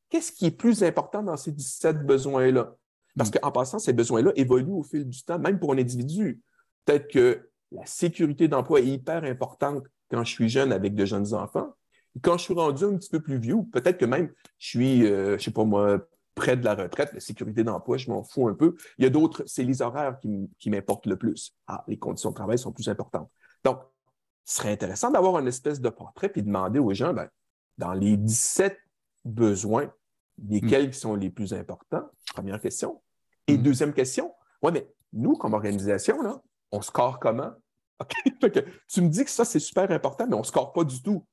qu'est-ce qui est plus important dans ces 17 besoins-là? Parce hmm. qu'en passant, ces besoins-là évoluent au fil du temps, même pour un individu. Peut-être que la sécurité d'emploi est hyper importante quand je suis jeune avec de jeunes enfants. Quand je suis rendu un petit peu plus vieux, peut-être que même je suis, euh, je sais pas moi, près de la retraite, la sécurité d'emploi, je m'en fous un peu. Il y a d'autres, c'est les horaires qui, m'importent le plus. Ah, les conditions de travail sont plus importantes. Donc, ce serait intéressant d'avoir une espèce de portrait puis demander aux gens, ben, dans les 17 besoins, lesquels mm. sont les plus importants? Première question. Et mm. deuxième question, ouais, mais nous, comme organisation, là, on score comment? tu me dis que ça, c'est super important, mais on ne score pas du tout.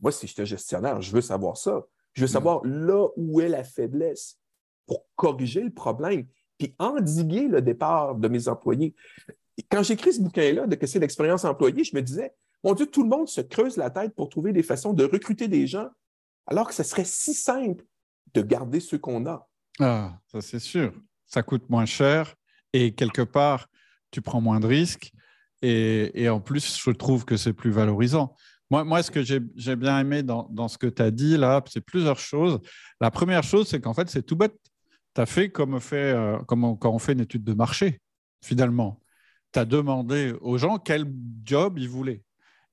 Moi, si j'étais gestionnaire, je veux savoir ça. Je veux mm. savoir là où est la faiblesse pour corriger le problème, puis endiguer le départ de mes employés. Quand j'écris ce bouquin-là de que c'est l'expérience employée, je me disais, mon Dieu, tout le monde se creuse la tête pour trouver des façons de recruter des gens, alors que ce serait si simple de garder ceux qu'on a. Ah, ça c'est sûr. Ça coûte moins cher et quelque part, tu prends moins de risques. Et, en plus, je trouve que c'est plus valorisant. Moi, moi ce que j'ai bien aimé dans, ce que tu as dit là, c'est plusieurs choses. La première chose, c'est qu'en fait, c'est tout bête. Tu as fait comme, fait euh, comme quand on fait une étude de marché, finalement. Tu as demandé aux gens quel job ils voulaient.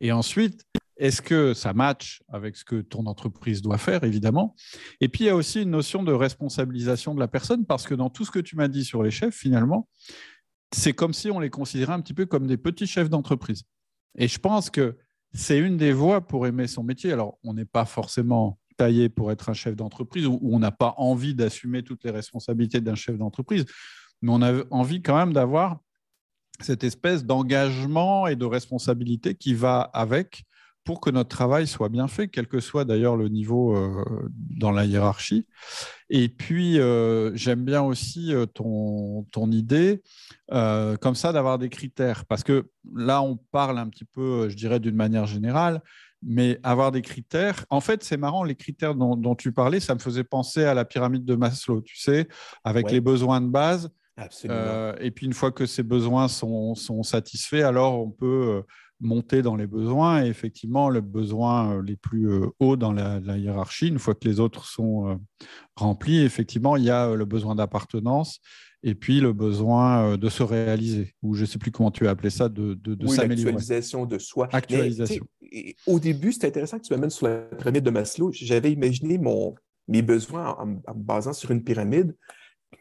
Et ensuite, est-ce que ça match avec ce que ton entreprise doit faire, évidemment? Et puis, il y a aussi une notion de responsabilisation de la personne, parce que dans tout ce que tu m'as dit sur les chefs, finalement, c'est comme si on les considérait un petit peu comme des petits chefs d'entreprise. Et je pense que c'est une des voies pour aimer son métier. Alors, on n'est pas forcément taillé pour être un chef d'entreprise ou on n'a pas envie d'assumer toutes les responsabilités d'un chef d'entreprise, mais on a envie quand même d'avoir cette espèce d'engagement et de responsabilité qui va avec pour que notre travail soit bien fait, quel que soit d'ailleurs le niveau euh, dans la hiérarchie. Et puis, euh, j'aime bien aussi euh, ton, ton idée, comme ça, d'avoir des critères. Parce que là, on parle un petit peu, je dirais, d'une manière générale, mais avoir des critères. En fait, c'est marrant, les critères dont, tu parlais, ça me faisait penser à la pyramide de Maslow, tu sais, avec les besoins de base. Absolument. et puis une fois que ces besoins sont, sont satisfaits, alors on peut monter dans les besoins. Et effectivement, le besoin les plus hauts dans la, hiérarchie, une fois que les autres sont remplis, effectivement, il y a le besoin d'appartenance et puis le besoin de se réaliser, ou je ne sais plus comment tu as appelé ça, de, de, de oui, s'améliorer. Actualisation de soi. Actualisation. au début, c'est intéressant que tu m'amènes sur la pyramide de Maslow. J'avais imaginé mon, mes besoins en, me basant sur une pyramide.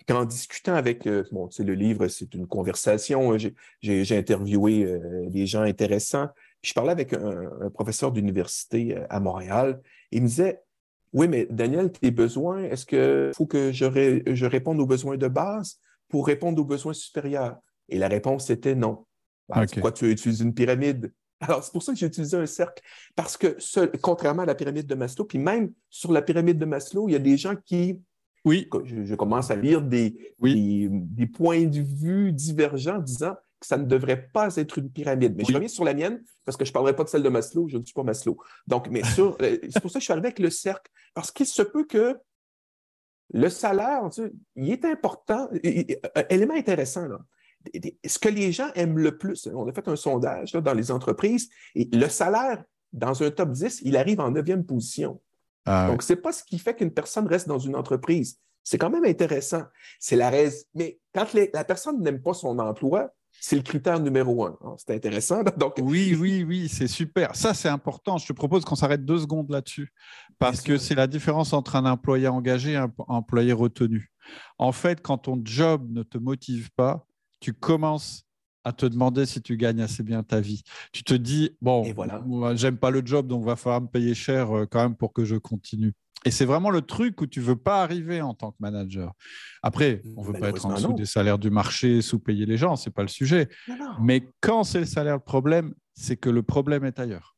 Qu'en discutant avec, bon, tu sais, le livre, c'est une conversation. J'ai interviewé des gens intéressants. je parlais avec un, un professeur d'université à Montréal. Il me disait, oui, mais Daniel, tes besoins, est-ce qu'il faut que je, je réponde aux besoins de base pour répondre aux besoins supérieurs? Et la réponse était non. Ben, pourquoi tu utilises une pyramide? Alors, c'est pour ça que j'ai utilisé un cercle. Parce que, contrairement à la pyramide de Maslow, puis même sur la pyramide de Maslow, il y a des gens qui. Oui. Je, commence à lire des, des, points de vue divergents disant que ça ne devrait pas être une pyramide. Mais je reviens sur la mienne parce que je ne parlerai pas de celle de Maslow, je ne suis pas Maslow. Donc, mais sur, euh, c'est pour ça que je suis arrivé avec le cercle. Parce qu'il se peut que le salaire, il est important. Un élément intéressant, là. Ce que les gens aiment le plus, on a fait un sondage dans les entreprises, et le salaire, dans un top 10, il arrive en neuvième position. Ah Donc, ce n'est pas ce qui fait qu'une personne reste dans une entreprise. C'est quand même intéressant. C'est la raison. Mais quand la personne n'aime pas son emploi, c'est le critère numéro un. C'est intéressant. Donc... Oui, oui, oui, c'est super. Ça, c'est important. Je te propose qu'on s'arrête deux secondes là-dessus, parce que c'est la différence entre un employé engagé et un employé retenu. En fait, quand ton job ne te motive pas, tu commences à te demander si tu gagnes assez bien ta vie. Tu te dis, bon, voilà. j'aime pas le job, donc il va falloir me payer cher euh, quand même pour que je continue. Et c'est vraiment le truc où tu veux pas arriver en tant que manager. Après, on veut pas être en dessous des salaires du marché, sous-payer les gens, c'est pas le sujet. Mais quand c'est le salaire le problème, c'est que le problème est ailleurs.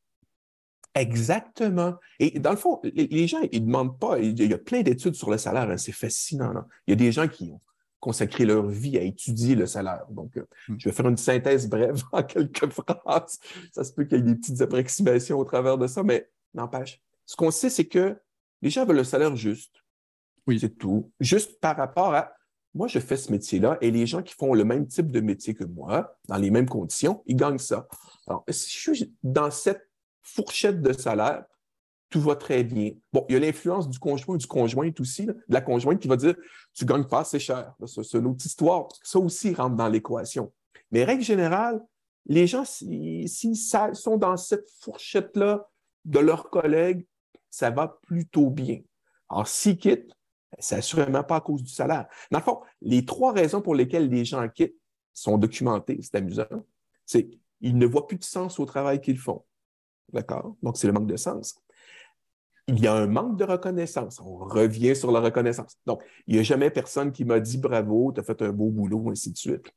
Exactement. Et dans le fond, les gens, ils ne demandent pas. Il y a plein d'études sur le salaire. Hein, c'est fascinant. Il y a des gens qui ont consacré leur vie à étudier le salaire. Donc, euh, hmm. je vais faire une synthèse brève en quelques phrases. Ça se peut qu'il y ait des petites approximations au travers de ça, mais n'empêche. Ce qu'on sait, c'est que les gens veulent le salaire juste. Oui. C'est tout. Juste par rapport à moi, je fais ce métier-là et les gens qui font le même type de métier que moi, dans les mêmes conditions, ils gagnent ça. Alors, si je suis dans cette fourchette de salaire, tout va très bien. Bon, il y a l'influence du conjoint du conjoint aussi, de la conjointe qui va dire tu gagnes pas assez cher. C'est une autre histoire. Ça aussi rentre dans l'équation. Mais règle générale, les gens, s'ils sont dans cette fourchette-là de leurs collègues, ça va plutôt bien. Alors, s'ils quittent, c'est assurément pas à cause du salaire. Dans le fond, les trois raisons pour lesquelles les gens quittent sont documentées, c'est amusant. C'est qu'ils ne voient plus de sens au travail qu'ils font. D'accord? Donc, c'est le manque de sens. Il y a un manque de reconnaissance. On revient sur la reconnaissance. Donc, il n'y a jamais personne qui m'a dit bravo, tu as fait un beau boulot, ainsi de suite.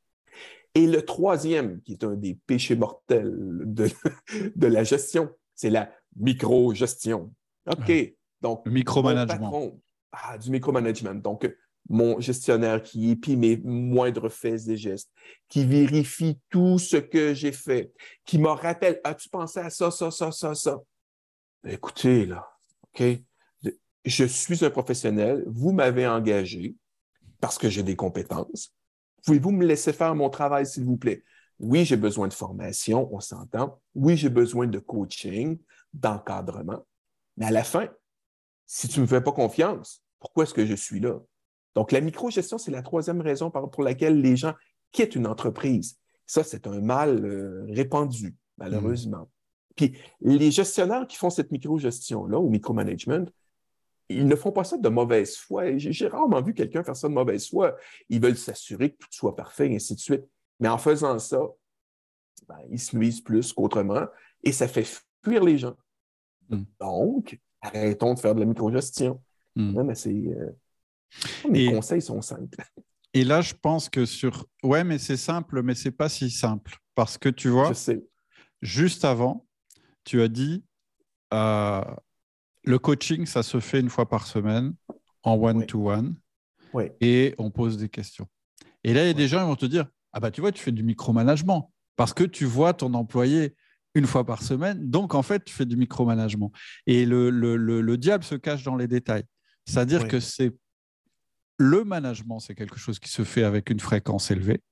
Et le troisième, qui est un des péchés mortels de, de la gestion, c'est la micro-gestion. OK. Donc, micromanagement. Ah, du micromanagement. Donc, mon gestionnaire qui épie mes moindres faits et gestes, qui vérifie tout ce que j'ai fait, qui me rappelle As-tu pensé à ça, ça, ça, ça, ça? Écoutez, là, Je suis un professionnel, vous m'avez engagé parce que j'ai des compétences. Pouvez-vous me laisser faire mon travail, s'il vous plaît? Oui, j'ai besoin de formation, on s'entend. Oui, j'ai besoin de coaching, d'encadrement. Mais à la fin, si tu ne me fais pas confiance, pourquoi est-ce que je suis là? Donc, la microgestion, c'est la troisième raison pour laquelle les gens quittent une entreprise. Ça, c'est un mal euh, répandu, malheureusement. Puis, les gestionnaires qui font cette microgestion-là, ou micromanagement, ils ne font pas ça de mauvaise foi. J'ai rarement vu quelqu'un faire ça de mauvaise foi. Ils veulent s'assurer que tout soit parfait, et ainsi de suite. Mais en faisant ça, ben, ils se nuisent plus qu'autrement et ça fait fuir les gens. Hmm. Donc, arrêtons de faire de la microgestion. C'est. Euh, mes conseils sont simples. Et là, je pense que sur. Ouais, mais c'est simple, mais c'est pas si simple. Parce que tu vois, juste avant, tu as dit euh, le coaching, ça se fait une fois par semaine en one-to-one. Et on pose des questions. Et là, il y a des gens qui vont te dire Ah, bah, tu vois, tu fais du micromanagement. Parce que tu vois ton employé une fois par semaine. Donc, en fait, tu fais du micromanagement. Et le, le, le, diable se cache dans les détails. C'est-à-dire que c'est le management, c'est quelque chose qui se fait avec une fréquence élevée.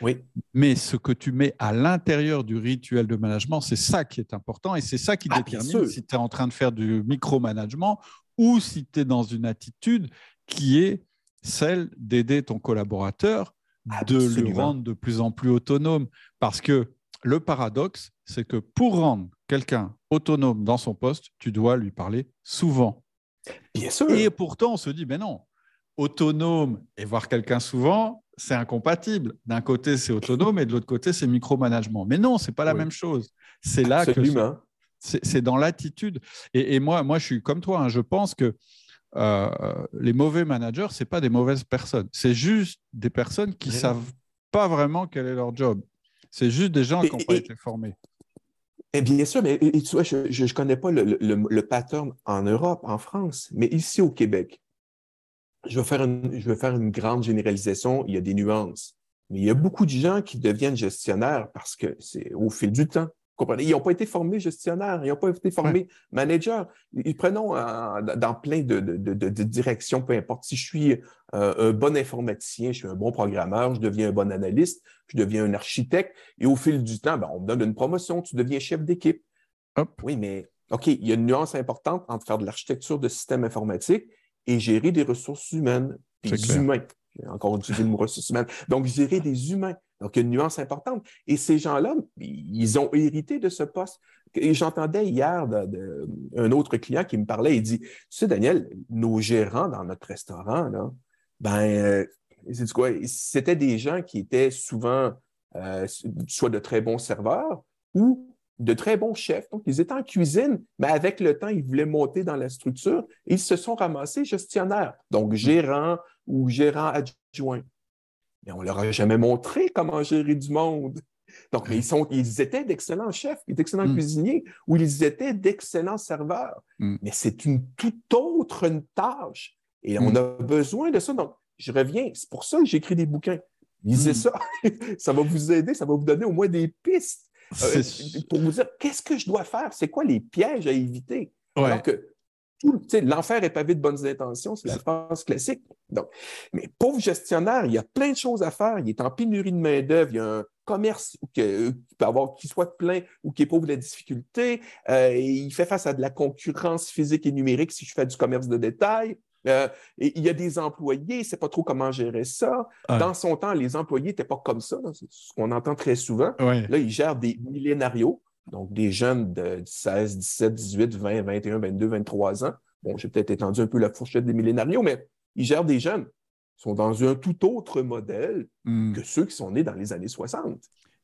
Oui. Mais ce que tu mets à l'intérieur du rituel de management, c'est ça qui est important et c'est ça qui ah, détermine si tu es en train de faire du micromanagement ou si tu es dans une attitude qui est celle d'aider ton collaborateur, de le rendre de plus en plus autonome. Parce que le paradoxe, c'est que pour rendre quelqu'un autonome dans son poste, tu dois lui parler souvent. Bien sûr. Et pourtant, on se dit, ben non, autonome et voir quelqu'un souvent, c'est incompatible. D'un côté, c'est autonome et de l'autre côté, c'est micromanagement. Mais non, c'est pas la même chose. C'est là que c'est dans l'attitude. Et, moi, moi, je suis comme toi. Hein. je pense que euh, les mauvais managers, c'est pas des mauvaises personnes. C'est juste des personnes qui savent pas vraiment quel est leur job. C'est juste des gens qui n'ont pas été formés. Et bien sûr, mais tu vois, je ne connais pas le, le, pattern en Europe, en France, mais ici au Québec, je vais, faire une, je vais faire une grande généralisation, il y a des nuances. Mais il y a beaucoup de gens qui deviennent gestionnaires parce que c'est au fil du temps. Ils n'ont pas été formés gestionnaires, ils n'ont pas été formés managers. Ils prenons euh, dans plein de, directions, peu importe. Si je suis euh, un bon informaticien, je suis un bon programmeur, je deviens un bon analyste, je deviens un architecte, et au fil du temps, ben, on me donne une promotion, tu deviens chef d'équipe. Oui, mais OK, il y a une nuance importante entre faire de l'architecture de système informatique et gérer des ressources humaines, des humains. Encore utilisé le mot ressources humaines. Donc, gérer des humains. Donc, il y a une nuance importante. Et ces gens-là, ils ont hérité de ce poste. Et j'entendais hier un autre client qui me parlait, il dit, tu sais, Daniel, nos gérants dans notre restaurant, là, ben, euh, c'est quoi? C'était des gens qui étaient souvent euh, soit de très bons serveurs ou de très bons chefs. Donc, ils étaient en cuisine, mais avec le temps, ils voulaient monter dans la structure et ils se sont ramassés gestionnaires, donc gérants ou gérants adjoints. Mais on ne leur a jamais montré comment gérer du monde. Donc, ils, sont, ils étaient d'excellents chefs, d'excellents mm. cuisiniers, ou ils étaient d'excellents serveurs. Mm. Mais c'est une toute autre tâche. Et on mm. a besoin de ça. Donc, je reviens. C'est pour ça que j'écris des bouquins. Lisez ça. ça va vous aider, ça va vous donner au moins des pistes euh, pour vous dire qu'est-ce que je dois faire, c'est quoi les pièges à éviter? Alors que l'enfer est pavé de bonnes intentions, c'est la phrase classique. Donc, mais pauvre gestionnaire, il y a plein de choses à faire. Il est en pénurie de main-d'œuvre, il y a un commerce qui peut avoir qui soit plein ou qui éprouve des difficultés. Euh, il fait face à de la concurrence physique et numérique si je fais du commerce de détail. Euh, il y a des employés, sait pas trop comment gérer ça. Dans son temps, les employés n'étaient pas comme ça, c'est ce qu'on entend très souvent. Là, il gère des millénarios, donc des jeunes de 16, 17, 18, 20, 21, 22, 23 ans. Bon, j'ai peut-être étendu un peu la fourchette des millénarios, mais il gère des jeunes. Ils sont dans un tout autre modèle hmm. que ceux qui sont nés dans les années 60.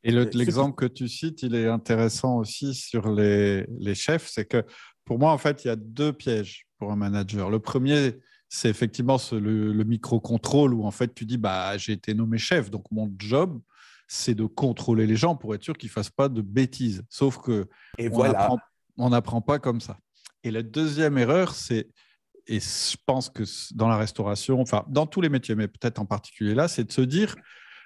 Et l'exemple que tu cites, il est intéressant aussi sur les, les chefs, c'est que pour moi, en fait, il y a deux pièges pour un manager. Le premier, c'est effectivement le, micro-contrôle où en fait tu dis bah, j'ai été nommé chef, donc mon job, c'est de contrôler les gens pour être sûr qu'ils ne fassent pas de bêtises. Sauf que on n'apprend pas comme ça. Et la deuxième erreur, c'est, et je pense que dans la restauration, enfin dans tous les métiers, mais peut-être en particulier là, c'est de se dire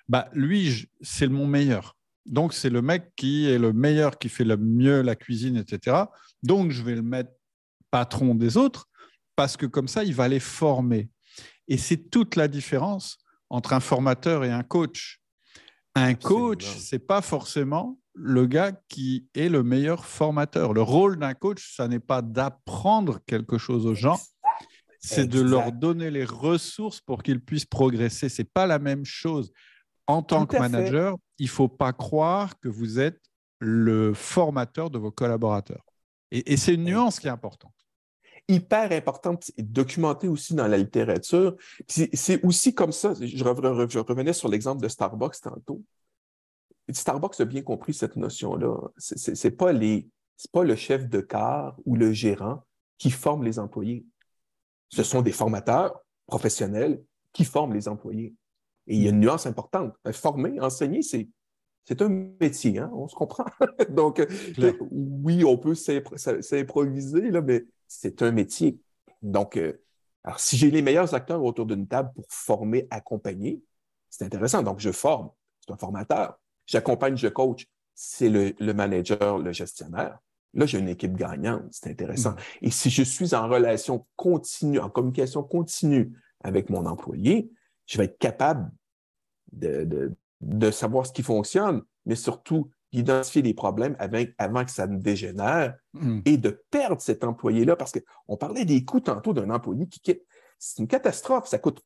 bah, lui, c'est mon meilleur. Donc, c'est le mec qui est le meilleur, qui fait le mieux la cuisine, etc. Donc, je vais le mettre patron des autres parce que comme ça, il va les former. Et c'est toute la différence entre un formateur et un coach. Un coach, c'est pas forcément le gars qui est le meilleur formateur. Le rôle d'un coach, ça n'est pas d'apprendre quelque chose aux gens, c'est de leur donner les ressources pour qu'ils puissent progresser. C'est pas la même chose. En tant que manager, il faut pas croire que vous êtes le formateur de vos collaborateurs. Et, c'est une nuance qui est importante. Hyper importante et documentée aussi dans la littérature. C'est aussi comme ça, je, revenais sur l'exemple de Starbucks tantôt. Starbucks a bien compris cette notion-là. Ce n'est pas, pas le chef de car ou le gérant qui forme les employés. Ce sont des formateurs professionnels qui forment les employés. Et il y a une nuance importante. Former, enseigner, c'est c'est un métier, hein, on se comprend. Donc, euh, oui, on peut s'improviser, mais c'est un métier. Donc, euh, alors, si j'ai les meilleurs acteurs autour d'une table pour former, accompagner, c'est intéressant. Donc, je forme, c'est un formateur. J'accompagne, je coach, c'est le, manager, le gestionnaire. Là, j'ai une équipe gagnante, c'est intéressant. Mm. Et si je suis en relation continue, en communication continue avec mon employé, je vais être capable de, de, savoir ce qui fonctionne, mais surtout d'identifier les problèmes avant, avant, que ça ne dégénère mm. et de perdre cet employé-là. Parce qu'on parlait des coûts tantôt d'un employé qui quitte. C'est une catastrophe. Ça coûte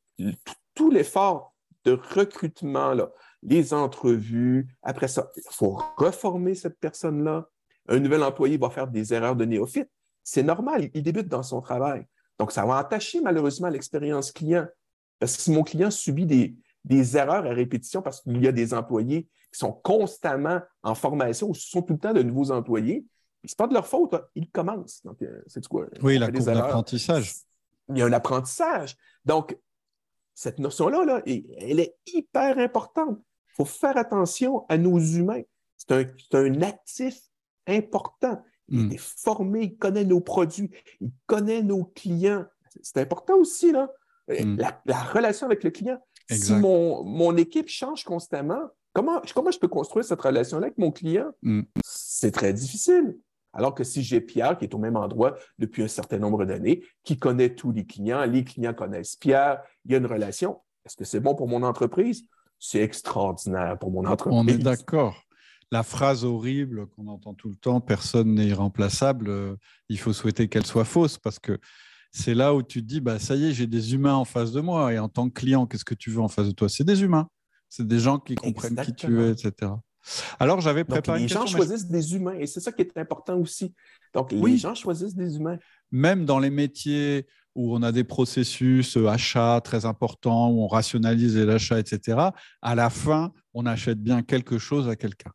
tout l'effort de recrutement, là, les entrevues. Après ça, il faut reformer cette personne-là. Un nouvel employé va faire des erreurs de néophyte. C'est normal, il débute dans son travail. Donc, ça va entacher malheureusement l'expérience client. Parce que si mon client subit des, des erreurs à répétition parce qu'il y a des employés qui sont constamment en formation ou ce sont tout le temps de nouveaux employés, ce n'est pas de leur faute, ils commencent. Donc, euh, c'est quoi? Oui, la courbe d'apprentissage. Il y a un apprentissage. Donc, cette notion-là, là, elle est hyper importante. Il faut faire attention à nos humains. C'est un, un, actif important. Il hmm. est formé, il connaît nos produits, il connaît nos clients. C'est important aussi, là. Hmm. La, relation avec le client. Si mon, mon, équipe change constamment, comment, comment je peux construire cette relation-là avec mon client? Hmm. C'est très difficile. Alors que si j'ai Pierre qui est au même endroit depuis un certain nombre d'années, qui connaît tous les clients, les clients connaissent Pierre, il y a une relation. Est-ce que c'est bon pour mon entreprise? C'est extraordinaire pour mon entreprise. On est d'accord. La phrase horrible qu'on entend tout le temps, personne n'est irremplaçable, euh, il faut souhaiter qu'elle soit fausse parce que c'est là où tu te dis, bah, ça y est, j'ai des humains en face de moi et en tant que client, qu'est-ce que tu veux en face de toi? C'est des humains. C'est des gens qui comprennent qui tu es, etc. Alors, j'avais préparé les gens choisissent des humains et c'est ça qui est important aussi. Donc, les gens choisissent des humains. Même dans les métiers où on a des processus euh, achats très importants, où on rationalise l'achat, etc., à la fin, on achète bien quelque chose à quelqu'un.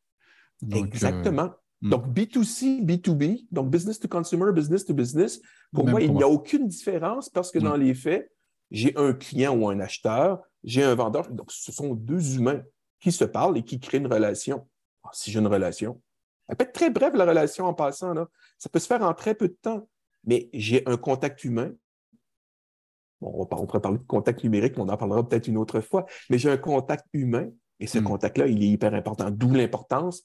Exactement. Euh, donc, B2C, B2B, donc business to consumer, business to business, pour moi, il n'y a aucune différence parce que dans les faits, j'ai un client ou un acheteur, j'ai un vendeur. Donc, ce sont deux humains qui se parlent et qui créent une relation. Ah, si j'ai une relation, elle peut être très brève, la relation en passant. Là. Ça peut se faire en très peu de temps, mais j'ai un contact humain. Bon, on, pourrait parler de contact numérique, mais on en parlera peut-être une autre fois, mais j'ai un contact humain et ce hmm. contact-là, il est hyper important. D'où l'importance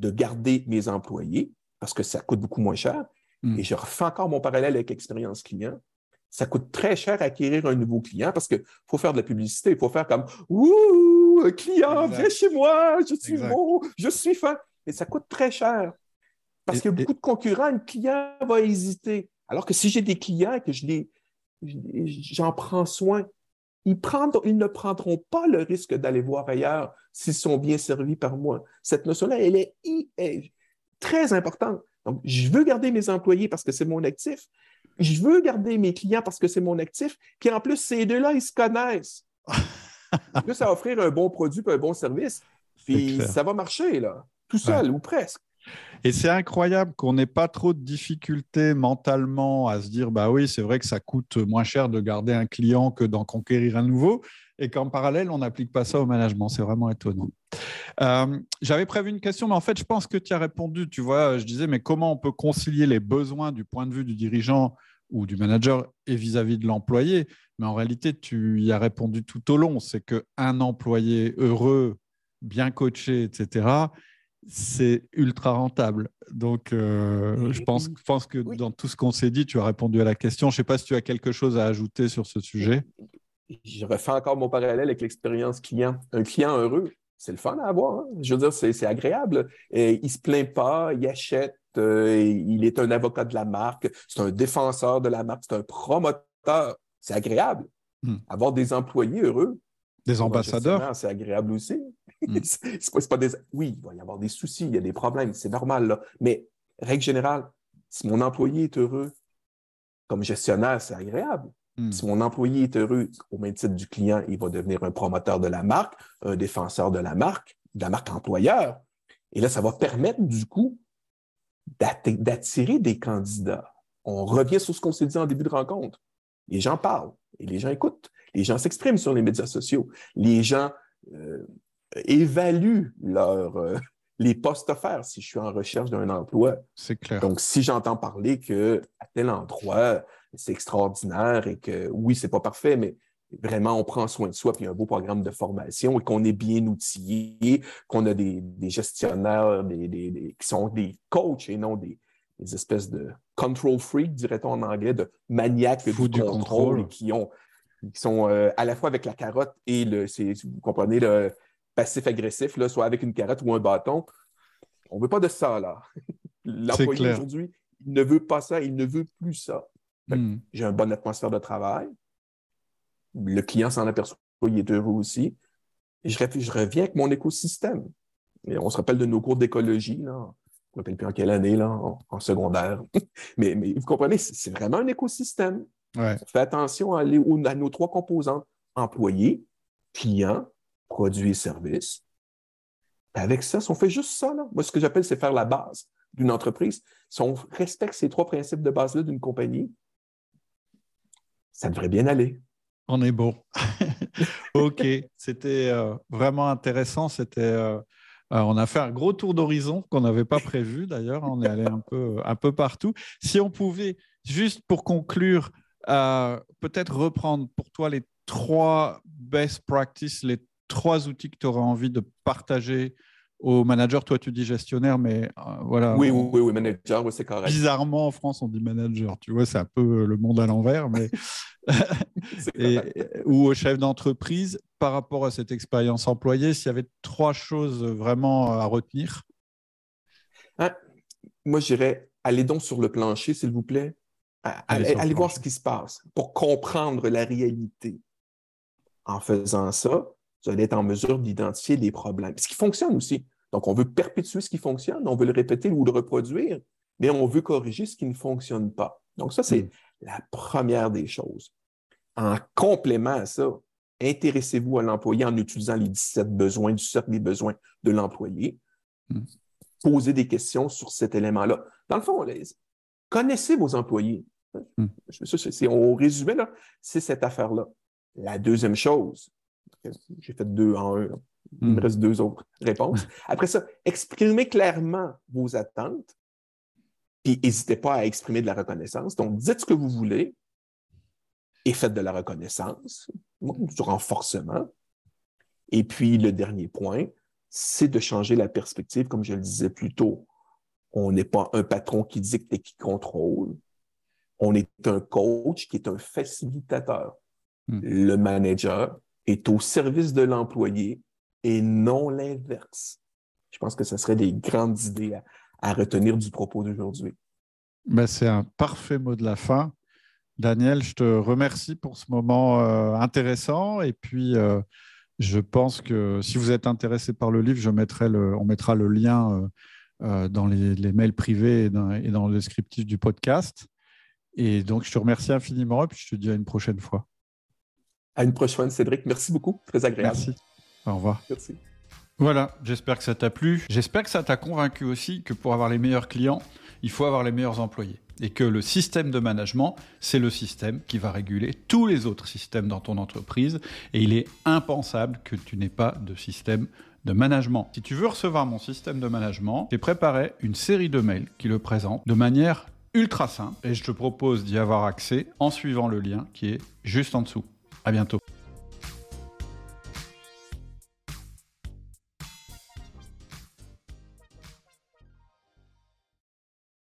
de garder mes employés parce que ça coûte beaucoup moins cher. Hmm. Et je refais encore mon parallèle avec l'expérience client ça coûte très cher acquérir un nouveau client parce qu'il faut faire de la publicité. Il faut faire comme Ouh, un client, viens chez moi, je suis beau, je suis fin. Et ça coûte très cher. Parce qu'il y a beaucoup de concurrents, un client va hésiter. Alors que si j'ai des clients et que je les, j'en prends soin, ils, ils ne prendront pas le risque d'aller voir ailleurs s'ils sont bien servis par moi. Cette notion-là, elle est, est très importante. Donc, je veux garder mes employés parce que c'est mon actif, je veux garder mes clients parce que c'est mon actif. Puis en plus, ces deux-là, ils se connaissent. en plus, ça va offrir un bon produit et un bon service. Puis ça va marcher, là, tout seul ou presque. Et c'est incroyable qu'on n'ait pas trop de difficultés mentalement à se dire bah oui, c'est vrai que ça coûte moins cher de garder un client que d'en conquérir un nouveau, et qu'en parallèle, on n'applique pas ça au management. C'est vraiment étonnant. Euh, j'avais prévu une question, mais en fait, je pense que tu as répondu. Tu vois, je disais, mais comment on peut concilier les besoins du point de vue du dirigeant ou du manager et vis-à-vis de l'employé? Mais en réalité, tu y as répondu tout au long. C'est qu'un employé heureux, bien coaché, etc., c'est ultra rentable. Donc, euh, je pense, pense que dans tout ce qu'on s'est dit, tu as répondu à la question. Je ne sais pas si tu as quelque chose à ajouter sur ce sujet. Je refais encore mon parallèle avec l'expérience client. Un client heureux, c'est le fun à avoir. Hein. Je veux dire, c'est agréable. Et il ne se plaint pas, il achète, euh, il est un avocat de la marque, c'est un défenseur de la marque, c'est un promoteur. C'est agréable. Hmm. Avoir des employés heureux. Des ambassadeurs. C'est agréable aussi. Hmm. c'est pas, des... Oui, il va y avoir des soucis, il y a des problèmes, c'est normal. Là. Mais, règle générale, si mon employé est heureux, comme gestionnaire, c'est agréable. Hmm. Si mon employé est heureux, au même titre du client, il va devenir un promoteur de la marque, un défenseur de la marque, de la marque employeur. Et là, ça va permettre, du coup, d'attirer des candidats. On revient sur ce qu'on s'est dit en début de rencontre. Les gens parlent et les gens écoutent. Les gens s'expriment sur les médias sociaux. Les gens euh, évaluent leur, euh, les postes offerts si je suis en recherche d'un emploi. C'est clair. Donc, si j'entends parler que à tel endroit, c'est extraordinaire et que oui, c'est pas parfait, mais vraiment on prend soin de soi, puis un beau programme de formation et qu'on est bien outillé, qu'on a des, gestionnaires des, qui sont des coachs et non des, espèces de control freaks, dirait-on en anglais, de maniaques du, contrôle, qui ont qui sont euh, à la fois avec la carotte et le, vous comprenez, le passif-agressif, soit avec une carotte ou un bâton. On ne veut pas de ça, là. L'employé aujourd'hui, il ne veut pas ça, il ne veut plus ça. Hmm. J'ai une bonne atmosphère de travail. Le client s'en aperçoit, il est heureux aussi. Et je, reviens avec mon écosystème. Et on se rappelle de nos cours d'écologie, là. Je ne me rappelle plus en quelle année, là, en, secondaire. mais, mais, vous comprenez, c'est vraiment un écosystème. Ouais. Fais attention à, à, nos trois composantes employés, clients, produits et services. Avec ça, si on fait juste ça, moi, ce que j'appelle, c'est faire la base d'une entreprise. Si on respecte ces trois principes de base-là d'une compagnie, ça devrait bien aller. On est bon. OK. C'était euh, vraiment intéressant. C'était. Euh, euh, on a fait un gros tour d'horizon qu'on n'avait pas prévu d'ailleurs. On est allé un peu, un peu partout. Si on pouvait, juste pour conclure, peut-être reprendre pour toi les trois best practices, les trois outils que tu aurais envie de partager aux managers. Toi, tu dis gestionnaire, mais euh, voilà. Oui, oui, oui, manager, c'est correct. Bizarrement, en France, on dit manager. Tu vois, c'est un peu le monde à l'envers, mais. ou au chef d'entreprise, par rapport à cette expérience employée, s'il y avait trois choses vraiment à retenir hein? Moi, je dirais, allez donc sur le plancher, s'il vous plaît. Allez, voir ce qui se passe pour comprendre la réalité. En faisant ça, vous allez être en mesure d'identifier les problèmes. Ce qui fonctionne aussi. Donc, on veut perpétuer ce qui fonctionne, on veut le répéter ou le reproduire, mais on veut corriger ce qui ne fonctionne pas. Donc, ça, c'est hmm. la première des choses. En complément à ça, intéressez-vous à l'employé en utilisant les 17 besoins, 17 des besoins de l'employé. Hmm. Posez des questions sur cet élément-là. Dans le fond, connaissez vos employés. Hmm. on résumé, c'est cette affaire-là. La deuxième chose, j'ai fait deux en un. Il me hmm. reste deux autres réponses. Après ça, exprimez clairement vos attentes. Puis n'hésitez pas à exprimer de la reconnaissance. Donc, dites ce que vous voulez et faites de la reconnaissance, du renforcement. Et puis, le dernier point, c'est de changer la perspective, comme je le disais plus tôt. On n'est pas un patron qui dicte et qui contrôle. On est un coach qui est un facilitateur. Hmm. Le manager est au service de l'employé et non l'inverse. Je pense que ce serait des grandes idées à, retenir du propos d'aujourd'hui. Ben, c'est un parfait mot de la fin. Daniel, je te remercie pour ce moment euh, intéressant. Et puis, euh, je pense que si vous êtes intéressé par le livre, je mettrai le, on mettra le lien euh, dans les, mails privés et dans, et dans, le descriptif du podcast. Et donc, je te remercie infiniment et puis je te dis à une prochaine fois. À une prochaine, Cédric. Merci beaucoup. Très agréable. Merci. Au revoir. Merci. Voilà, j'espère que ça t'a plu. J'espère que ça t'a convaincu aussi que pour avoir les meilleurs clients, il faut avoir les meilleurs employés. Et que le système de management, c'est le système qui va réguler tous les autres systèmes dans ton entreprise. Et il est impensable que tu n'aies pas de système de management. Si tu veux recevoir mon système de management, j'ai préparé une série de mails qui le présentent de manière ultra simple. Et je te propose d'y avoir accès en suivant le lien qui est juste en dessous. À bientôt.